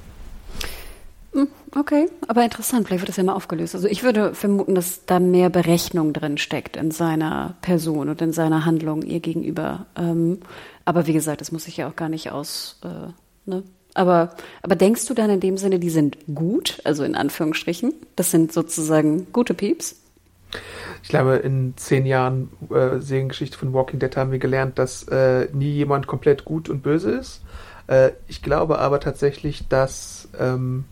S2: Okay, aber interessant, vielleicht wird das ja mal aufgelöst. Also ich würde vermuten, dass da mehr Berechnung drin steckt in seiner Person und in seiner Handlung ihr gegenüber. Ähm, aber wie gesagt, das muss ich ja auch gar nicht aus. Äh, ne? Aber, aber denkst du dann in dem Sinne, die sind gut, also in Anführungsstrichen? Das sind sozusagen gute Pieps?
S1: Ich glaube, in zehn Jahren äh, Seriengeschichte von Walking Dead haben wir gelernt, dass äh, nie jemand komplett gut und böse ist. Äh, ich glaube aber tatsächlich, dass ähm,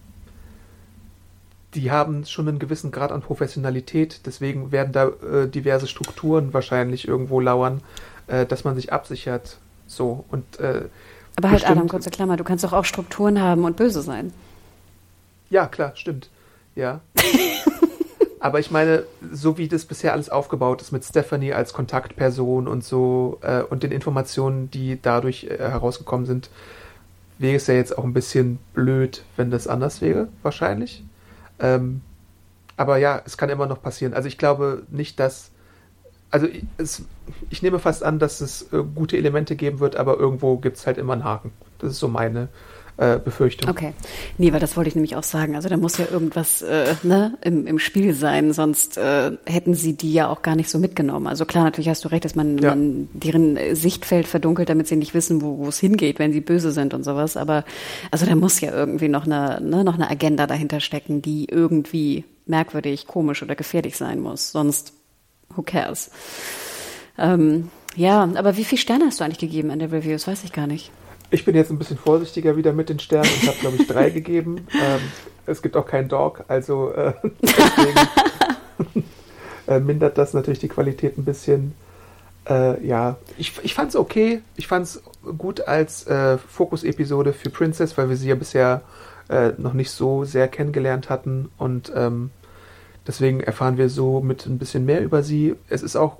S1: die haben schon einen gewissen Grad an Professionalität, deswegen werden da äh, diverse Strukturen wahrscheinlich irgendwo lauern, äh, dass man sich absichert. So und äh,
S2: Aber halt, Adam, kurze Klammer, du kannst doch auch Strukturen haben und böse sein.
S1: Ja, klar, stimmt. Ja. Aber ich meine, so wie das bisher alles aufgebaut ist mit Stephanie als Kontaktperson und so äh, und den Informationen, die dadurch äh, herausgekommen sind, wäre es ja jetzt auch ein bisschen blöd, wenn das anders wäre, wahrscheinlich. Ähm, aber ja, es kann immer noch passieren. Also ich glaube nicht, dass. Also es, ich nehme fast an, dass es äh, gute Elemente geben wird, aber irgendwo gibt es halt immer einen Haken. Das ist so meine äh, Befürchtung.
S2: Okay. Nee, weil das wollte ich nämlich auch sagen. Also da muss ja irgendwas äh, ne, im, im Spiel sein, sonst äh, hätten sie die ja auch gar nicht so mitgenommen. Also klar, natürlich hast du recht, dass man, ja. man deren Sichtfeld verdunkelt, damit sie nicht wissen, wo es hingeht, wenn sie böse sind und sowas. Aber also da muss ja irgendwie noch eine, ne, noch eine Agenda dahinter stecken, die irgendwie merkwürdig, komisch oder gefährlich sein muss. Sonst, who cares? Ähm, ja, aber wie viele Sterne hast du eigentlich gegeben in der Review? Das weiß ich gar nicht.
S1: Ich bin jetzt ein bisschen vorsichtiger wieder mit den Sternen. Ich habe, glaube ich, drei gegeben. Ähm, es gibt auch keinen Dog, also äh, deswegen äh, mindert das natürlich die Qualität ein bisschen. Äh, ja, ich, ich fand es okay. Ich fand es gut als äh, Fokus-Episode für Princess, weil wir sie ja bisher äh, noch nicht so sehr kennengelernt hatten und ähm, deswegen erfahren wir so mit ein bisschen mehr über sie. Es ist auch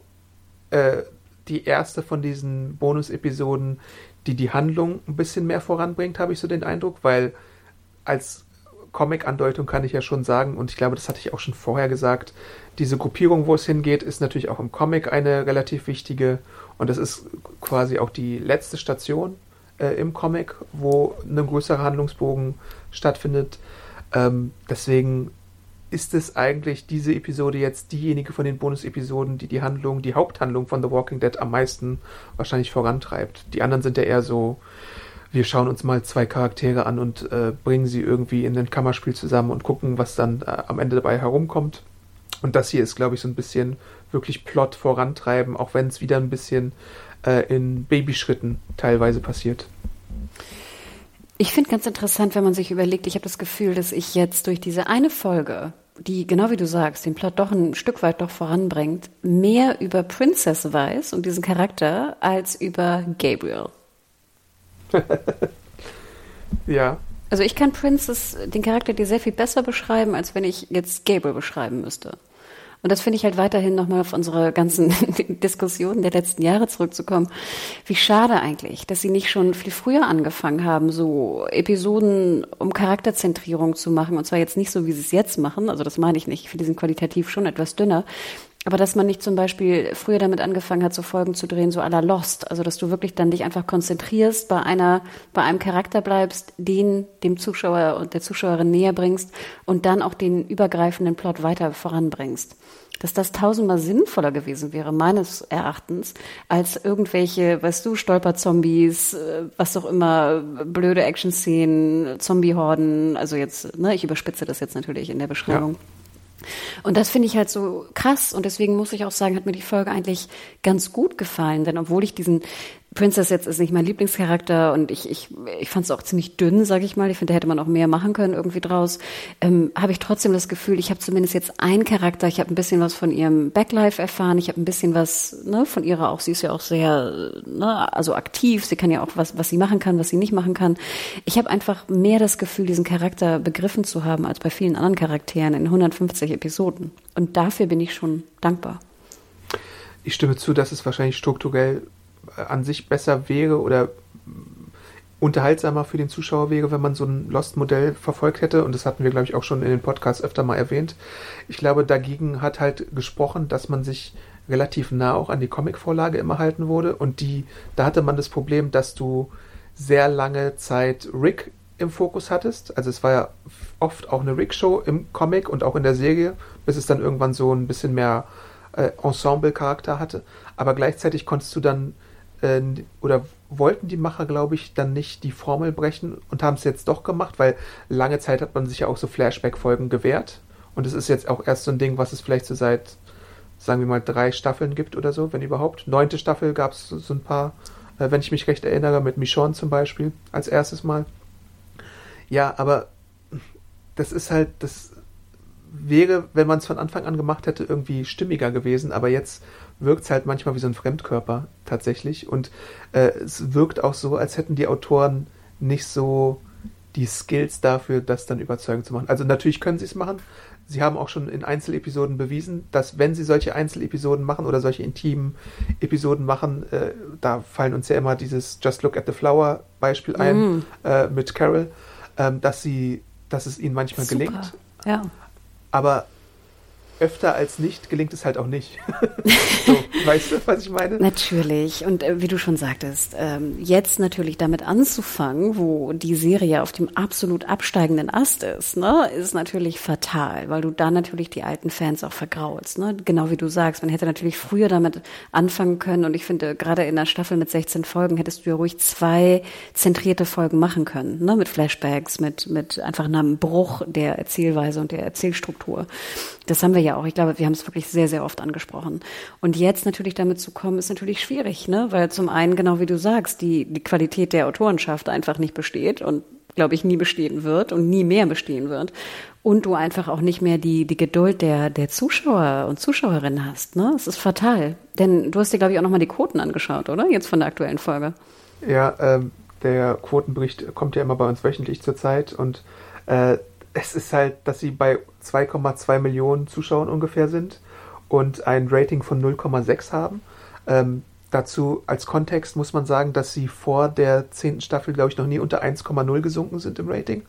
S1: äh, die erste von diesen Bonus-Episoden, die die Handlung ein bisschen mehr voranbringt, habe ich so den Eindruck, weil als Comic-Andeutung kann ich ja schon sagen, und ich glaube, das hatte ich auch schon vorher gesagt, diese Gruppierung, wo es hingeht, ist natürlich auch im Comic eine relativ wichtige und das ist quasi auch die letzte Station äh, im Comic, wo ein größerer Handlungsbogen stattfindet. Ähm, deswegen ist es eigentlich diese Episode jetzt diejenige von den Bonus-Episoden, die die Handlung, die Haupthandlung von The Walking Dead am meisten wahrscheinlich vorantreibt. Die anderen sind ja eher so, wir schauen uns mal zwei Charaktere an und äh, bringen sie irgendwie in ein Kammerspiel zusammen und gucken, was dann äh, am Ende dabei herumkommt. Und das hier ist, glaube ich, so ein bisschen wirklich Plot vorantreiben, auch wenn es wieder ein bisschen äh, in Babyschritten teilweise passiert.
S2: Ich finde ganz interessant, wenn man sich überlegt, ich habe das Gefühl, dass ich jetzt durch diese eine Folge, die genau wie du sagst, den Plot doch ein Stück weit doch voranbringt, mehr über Princess weiß und diesen Charakter als über Gabriel.
S1: ja.
S2: Also ich kann Princess, den Charakter dir sehr viel besser beschreiben, als wenn ich jetzt Gabriel beschreiben müsste. Und das finde ich halt weiterhin nochmal auf unsere ganzen Diskussionen der letzten Jahre zurückzukommen. Wie schade eigentlich, dass sie nicht schon viel früher angefangen haben, so Episoden um Charakterzentrierung zu machen. Und zwar jetzt nicht so, wie sie es jetzt machen. Also das meine ich nicht. Ich finde, die sind qualitativ schon etwas dünner. Aber dass man nicht zum Beispiel früher damit angefangen hat, so Folgen zu drehen, so à la Lost. Also, dass du wirklich dann dich einfach konzentrierst, bei einer, bei einem Charakter bleibst, den dem Zuschauer und der Zuschauerin näher bringst und dann auch den übergreifenden Plot weiter voranbringst. Dass das tausendmal sinnvoller gewesen wäre, meines Erachtens, als irgendwelche, weißt du, Stolperzombies, äh, was auch immer, blöde Action-Szenen, Zombie-Horden. Also jetzt, ne, ich überspitze das jetzt natürlich in der Beschreibung. Ja. Und das finde ich halt so krass. Und deswegen muss ich auch sagen, hat mir die Folge eigentlich ganz gut gefallen, denn obwohl ich diesen Princess jetzt ist nicht mein Lieblingscharakter und ich, ich, ich fand es auch ziemlich dünn, sage ich mal. Ich finde, da hätte man auch mehr machen können irgendwie draus. Ähm, habe ich trotzdem das Gefühl, ich habe zumindest jetzt einen Charakter, ich habe ein bisschen was von ihrem Backlife erfahren, ich habe ein bisschen was ne, von ihrer auch, sie ist ja auch sehr, ne, also aktiv, sie kann ja auch was, was sie machen kann, was sie nicht machen kann. Ich habe einfach mehr das Gefühl, diesen Charakter begriffen zu haben, als bei vielen anderen Charakteren in 150 Episoden. Und dafür bin ich schon dankbar.
S1: Ich stimme zu, dass es wahrscheinlich strukturell an sich besser wäre oder unterhaltsamer für den Zuschauer wäre, wenn man so ein Lost-Modell verfolgt hätte. Und das hatten wir, glaube ich, auch schon in den Podcasts öfter mal erwähnt. Ich glaube, dagegen hat halt gesprochen, dass man sich relativ nah auch an die Comic-Vorlage immer halten wurde. Und die, da hatte man das Problem, dass du sehr lange Zeit Rick im Fokus hattest. Also es war ja oft auch eine Rick-Show im Comic und auch in der Serie, bis es dann irgendwann so ein bisschen mehr äh, Ensemble-Charakter hatte. Aber gleichzeitig konntest du dann äh, oder wollten die Macher, glaube ich, dann nicht die Formel brechen und haben es jetzt doch gemacht, weil lange Zeit hat man sich ja auch so Flashback-Folgen gewährt. Und es ist jetzt auch erst so ein Ding, was es vielleicht so seit, sagen wir mal, drei Staffeln gibt oder so, wenn überhaupt. Neunte Staffel gab es so, ein paar, äh, wenn ich mich recht erinnere, mit Michonne zum Beispiel, als erstes Mal. Ja, aber das ist halt, das wäre, wenn man es von Anfang an gemacht hätte, irgendwie stimmiger gewesen, aber jetzt wirkt es halt manchmal wie so ein Fremdkörper tatsächlich. Und äh, es wirkt auch so, als hätten die Autoren nicht so die Skills dafür, das dann überzeugend zu machen. Also natürlich können sie es machen. Sie haben auch schon in Einzelepisoden bewiesen, dass wenn sie solche Einzelepisoden machen oder solche intimen Episoden machen, äh, da fallen uns ja immer dieses Just Look at the Flower Beispiel ein mm. äh, mit Carol, ähm, dass sie, dass es ihnen manchmal Super. gelingt.
S2: Ja.
S1: Aber öfter als nicht gelingt es halt auch nicht. so, weißt du, was ich meine?
S2: Natürlich. Und äh, wie du schon sagtest, ähm, jetzt natürlich damit anzufangen, wo die Serie auf dem absolut absteigenden Ast ist, ne, ist natürlich fatal, weil du da natürlich die alten Fans auch vergraulst. Ne? Genau wie du sagst, man hätte natürlich früher damit anfangen können. Und ich finde, gerade in einer Staffel mit 16 Folgen hättest du ja ruhig zwei zentrierte Folgen machen können, ne? mit Flashbacks, mit, mit einfach einem Bruch der Erzählweise und der Erzählstruktur. Das haben wir ja auch. Ich glaube, wir haben es wirklich sehr, sehr oft angesprochen. Und jetzt natürlich damit zu kommen, ist natürlich schwierig, ne? Weil zum einen, genau wie du sagst, die, die Qualität der Autorenschaft einfach nicht besteht und glaube ich, nie bestehen wird und nie mehr bestehen wird. Und du einfach auch nicht mehr die, die Geduld der, der Zuschauer und Zuschauerinnen hast. Ne? Es ist fatal. Denn du hast dir, glaube ich, auch nochmal die Quoten angeschaut, oder? Jetzt von der aktuellen Folge.
S1: Ja, ähm, der Quotenbericht kommt ja immer bei uns wöchentlich zur Zeit und äh, es ist halt, dass sie bei 2,2 Millionen Zuschauern ungefähr sind und ein Rating von 0,6 haben. Ähm, dazu als Kontext muss man sagen, dass sie vor der zehnten Staffel, glaube ich, noch nie unter 1,0 gesunken sind im Rating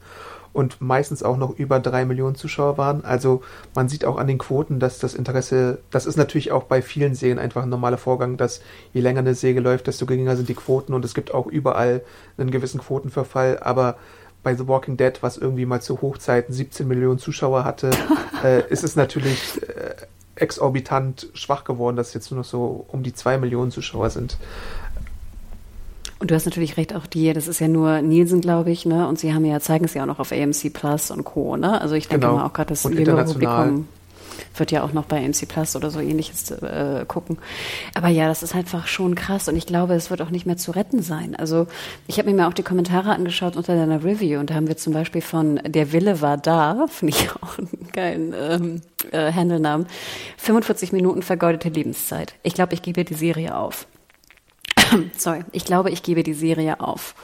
S1: und meistens auch noch über 3 Millionen Zuschauer waren. Also man sieht auch an den Quoten, dass das Interesse, das ist natürlich auch bei vielen Serien einfach ein normaler Vorgang, dass je länger eine Serie läuft, desto geringer sind die Quoten und es gibt auch überall einen gewissen Quotenverfall, aber bei The Walking Dead, was irgendwie mal zu Hochzeiten 17 Millionen Zuschauer hatte, äh, ist es natürlich äh, exorbitant schwach geworden, dass es jetzt nur noch so um die 2 Millionen Zuschauer sind.
S2: Und du hast natürlich recht, auch die, das ist ja nur Nielsen, glaube ich, ne? Und sie haben ja, zeigen es ja auch noch auf AMC Plus und Co., ne? Also ich denke genau. mal auch gerade das jüngere Publikum wird ja auch noch bei MC Plus oder so ähnliches äh, gucken. Aber ja, das ist einfach schon krass und ich glaube, es wird auch nicht mehr zu retten sein. Also ich habe mir auch die Kommentare angeschaut unter deiner Review und da haben wir zum Beispiel von Der Wille war da, finde ich auch einen geilen ähm, äh, Handelnamen, 45 Minuten vergeudete Lebenszeit. Ich glaube, ich gebe die Serie auf. Sorry, ich glaube, ich gebe die Serie auf.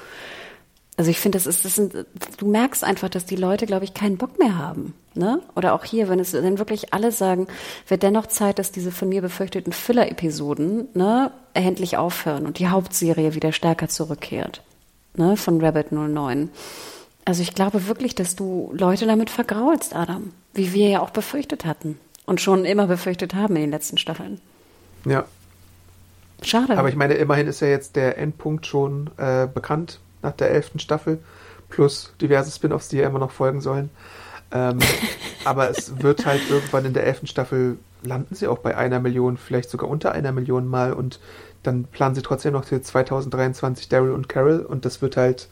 S2: Also ich finde, das ist, das sind, du merkst einfach, dass die Leute, glaube ich, keinen Bock mehr haben. Ne? Oder auch hier, wenn es wenn wirklich alle sagen, wird dennoch Zeit, dass diese von mir befürchteten Filler-Episoden ne, endlich aufhören und die Hauptserie wieder stärker zurückkehrt. Ne, von Rabbit 09. Also ich glaube wirklich, dass du Leute damit vergraulst, Adam. Wie wir ja auch befürchtet hatten. Und schon immer befürchtet haben in den letzten Staffeln.
S1: Ja.
S2: Schade.
S1: Aber ich meine, immerhin ist ja jetzt der Endpunkt schon äh, bekannt nach der elften Staffel, plus diverse Spin-offs, die ja immer noch folgen sollen. Ähm, aber es wird halt irgendwann in der elften Staffel landen sie auch bei einer Million, vielleicht sogar unter einer Million mal und dann planen sie trotzdem noch für 2023 Daryl und Carol und das wird halt,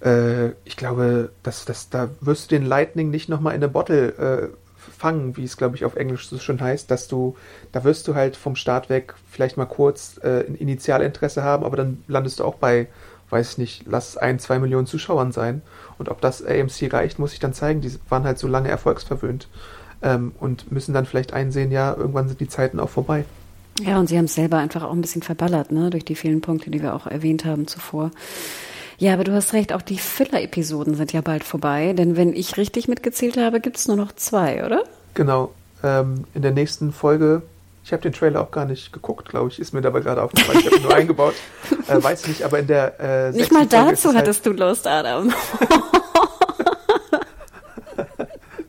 S1: äh, ich glaube, das, das, da wirst du den Lightning nicht nochmal in der Bottle äh, fangen, wie es glaube ich auf Englisch so schön heißt, dass du, da wirst du halt vom Start weg vielleicht mal kurz äh, ein Initialinteresse haben, aber dann landest du auch bei weiß ich nicht, lass ein, zwei Millionen Zuschauern sein. Und ob das AMC reicht, muss ich dann zeigen. Die waren halt so lange erfolgsverwöhnt ähm, und müssen dann vielleicht einsehen, ja, irgendwann sind die Zeiten auch vorbei.
S2: Ja, und sie haben es selber einfach auch ein bisschen verballert, ne, durch die vielen Punkte, die wir auch erwähnt haben zuvor. Ja, aber du hast recht, auch die Filler-Episoden sind ja bald vorbei, denn wenn ich richtig mitgezählt habe, gibt es nur noch zwei, oder?
S1: Genau. Ähm, in der nächsten Folge ich habe den Trailer auch gar nicht geguckt, glaube ich. Ist mir dabei gerade aufgefallen. Ich habe ihn nur eingebaut. Äh, weiß nicht, aber in der
S2: äh, Nicht mal dazu halt hattest du Lust, Adam.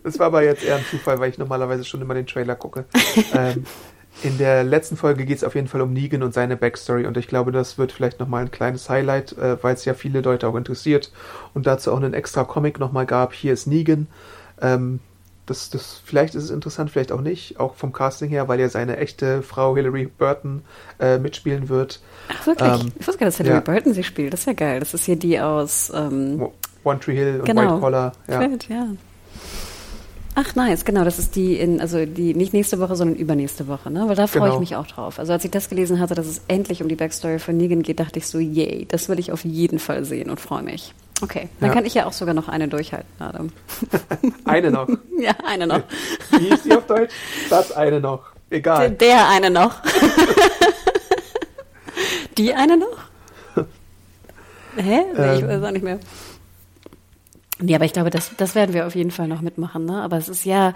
S1: das war aber jetzt eher ein Zufall, weil ich normalerweise schon immer den Trailer gucke. ähm, in der letzten Folge geht es auf jeden Fall um Negan und seine Backstory und ich glaube, das wird vielleicht nochmal ein kleines Highlight, äh, weil es ja viele Leute auch interessiert und dazu auch einen extra Comic nochmal gab. Hier ist Negan. Ähm, das, das, vielleicht ist es interessant, vielleicht auch nicht, auch vom Casting her, weil ja seine echte Frau Hilary Burton äh, mitspielen wird.
S2: Ach wirklich? Ähm, ich wusste gar nicht, dass Hilary ja. Burton sie spielt. Das ist ja geil. Das ist hier die aus ähm,
S1: One Tree Hill und genau. White Collar.
S2: Ja. Fällt, ja. Ach nice, genau, das ist die in, also die nicht nächste Woche, sondern übernächste Woche, ne? Weil da freue genau. ich mich auch drauf. Also als ich das gelesen hatte, dass es endlich um die Backstory von Negan geht, dachte ich so, yay, das will ich auf jeden Fall sehen und freue mich. Okay, dann ja. kann ich ja auch sogar noch eine durchhalten, Adam.
S1: eine noch.
S2: ja, eine noch.
S1: Wie ist sie auf Deutsch? Das eine noch. Egal.
S2: Der, der eine noch. Die eine noch? Hä? Nee, ähm. ich weiß auch nicht mehr. Nee, aber ich glaube, das, das werden wir auf jeden Fall noch mitmachen. Ne? Aber es ist ja,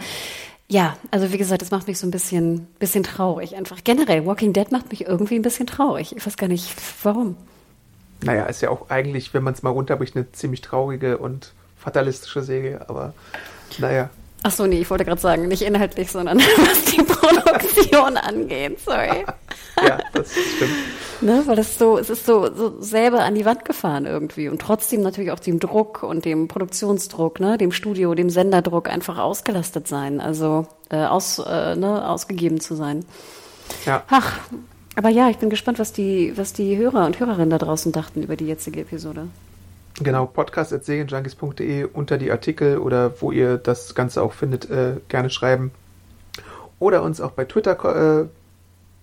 S2: ja, also wie gesagt, das macht mich so ein bisschen, bisschen traurig. Einfach generell, Walking Dead macht mich irgendwie ein bisschen traurig. Ich weiß gar nicht, warum.
S1: Naja, ist ja auch eigentlich, wenn man es mal runterbricht, eine ziemlich traurige und fatalistische Serie, aber naja.
S2: Ach so, nee, ich wollte gerade sagen, nicht inhaltlich, sondern was die Produktion angeht. Sorry.
S1: ja, das stimmt.
S2: Ne, weil es so, es ist so, so selber an die Wand gefahren irgendwie und trotzdem natürlich auch dem Druck und dem Produktionsdruck, ne, dem Studio, dem Senderdruck einfach ausgelastet sein, also äh, aus, äh, ne, ausgegeben zu sein.
S1: Ja.
S2: Ach, aber ja, ich bin gespannt, was die, was die Hörer und Hörerinnen da draußen dachten über die jetzige Episode.
S1: Genau, podcast.serienjunkies.de unter die Artikel oder wo ihr das Ganze auch findet, äh, gerne schreiben. Oder uns auch bei Twitter, äh,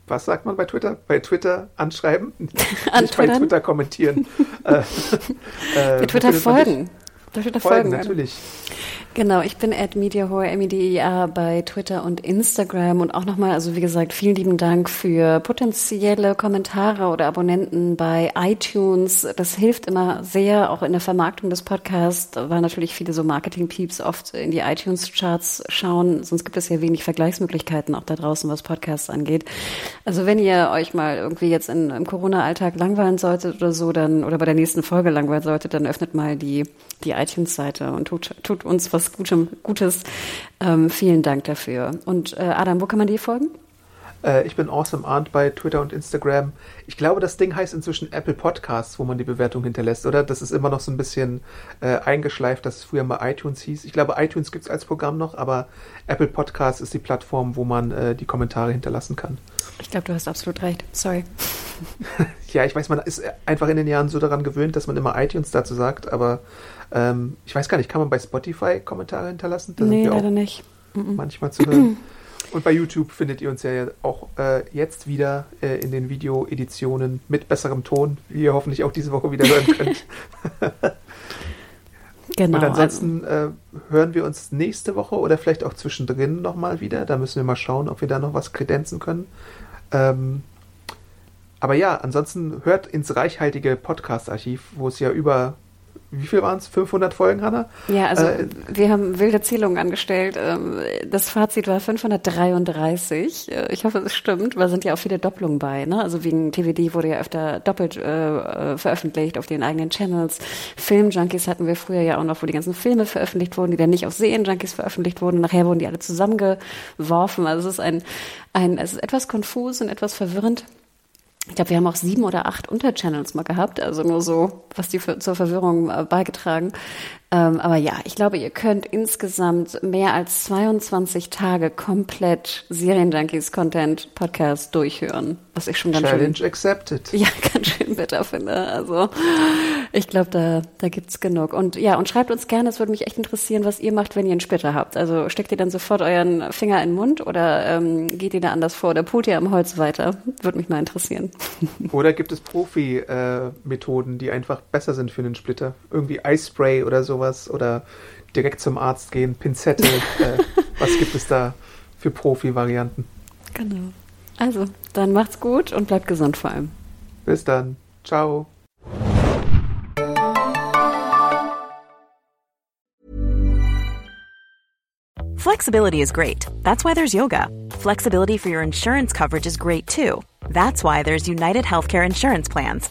S1: was sagt man bei Twitter? Bei Twitter anschreiben,
S2: An
S1: nicht bei Twitter kommentieren. äh,
S2: bei Twitter folgen.
S1: Bei Twitter folgen, natürlich.
S2: Genau, ich bin at MediaHore, M-E-D-I-A bei Twitter und Instagram und auch nochmal, also wie gesagt, vielen lieben Dank für potenzielle Kommentare oder Abonnenten bei iTunes. Das hilft immer sehr, auch in der Vermarktung des Podcasts, weil natürlich viele so Marketing-Peeps oft in die iTunes-Charts schauen. Sonst gibt es ja wenig Vergleichsmöglichkeiten auch da draußen, was Podcasts angeht. Also wenn ihr euch mal irgendwie jetzt in, im Corona-Alltag langweilen solltet oder so, dann, oder bei der nächsten Folge langweilen solltet, dann öffnet mal die, die iTunes-Seite und tut, tut uns was Gutem, Gutes. Ähm, vielen Dank dafür. Und äh, Adam, wo kann man dir folgen?
S1: Äh, ich bin Awesome Arndt bei Twitter und Instagram. Ich glaube, das Ding heißt inzwischen Apple Podcasts, wo man die Bewertung hinterlässt, oder? Das ist immer noch so ein bisschen äh, eingeschleift, dass es früher mal iTunes hieß. Ich glaube, iTunes gibt es als Programm noch, aber Apple Podcasts ist die Plattform, wo man äh, die Kommentare hinterlassen kann.
S2: Ich glaube, du hast absolut recht. Sorry.
S1: ja, ich weiß, man ist einfach in den Jahren so daran gewöhnt, dass man immer iTunes dazu sagt, aber ähm, ich weiß gar nicht, kann man bei Spotify Kommentare hinterlassen?
S2: Da nee, leider nicht.
S1: Manchmal zu hören. Und bei YouTube findet ihr uns ja auch äh, jetzt wieder äh, in den Video-Editionen mit besserem Ton, wie ihr hoffentlich auch diese Woche wieder hören könnt. genau. Und ansonsten äh, hören wir uns nächste Woche oder vielleicht auch zwischendrin nochmal wieder. Da müssen wir mal schauen, ob wir da noch was kredenzen können. Ähm, aber ja, ansonsten hört ins reichhaltige Podcast-Archiv, wo es ja über wie viel waren es? 500 Folgen, Hanna?
S2: Ja, also äh, wir haben wilde Zählungen angestellt. Ähm, das Fazit war 533. Äh, ich hoffe, es stimmt, weil sind ja auch viele Doppelungen bei. Ne? Also wegen TVD wurde ja öfter doppelt äh, äh, veröffentlicht auf den eigenen Channels. Filmjunkies hatten wir früher ja auch noch, wo die ganzen Filme veröffentlicht wurden, die dann nicht auf Serienjunkies veröffentlicht wurden. Nachher wurden die alle zusammengeworfen. Also es ist ein, ein es ist etwas konfus und etwas verwirrend. Ich glaube, wir haben auch sieben oder acht Unterchannels mal gehabt, also nur so, was die für, zur Verwirrung äh, beigetragen. Ähm, aber ja, ich glaube, ihr könnt insgesamt mehr als 22 Tage komplett Serienjunkies-Content-Podcast durchhören, was ich schon ganz
S1: Challenge
S2: schön...
S1: accepted.
S2: Ja, ganz schön bitter finde. Also ich glaube, da, da gibt's genug. Und ja, und schreibt uns gerne, es würde mich echt interessieren, was ihr macht, wenn ihr einen Splitter habt. Also steckt ihr dann sofort euren Finger in den Mund oder ähm, geht ihr da anders vor oder pult ihr am Holz weiter? Würde mich mal interessieren.
S1: Oder gibt es Profi-Methoden, äh, die einfach besser sind für einen Splitter? Irgendwie Eispray oder so sowas oder direkt zum Arzt gehen, Pinzette. äh, was gibt es da für Profi-Varianten?
S2: Genau. Also, dann macht's gut und bleibt gesund vor allem.
S1: Bis dann. Ciao.
S3: Flexibility is great. That's why there's yoga. Flexibility for your insurance coverage is great too. That's why there's United Healthcare Insurance Plans.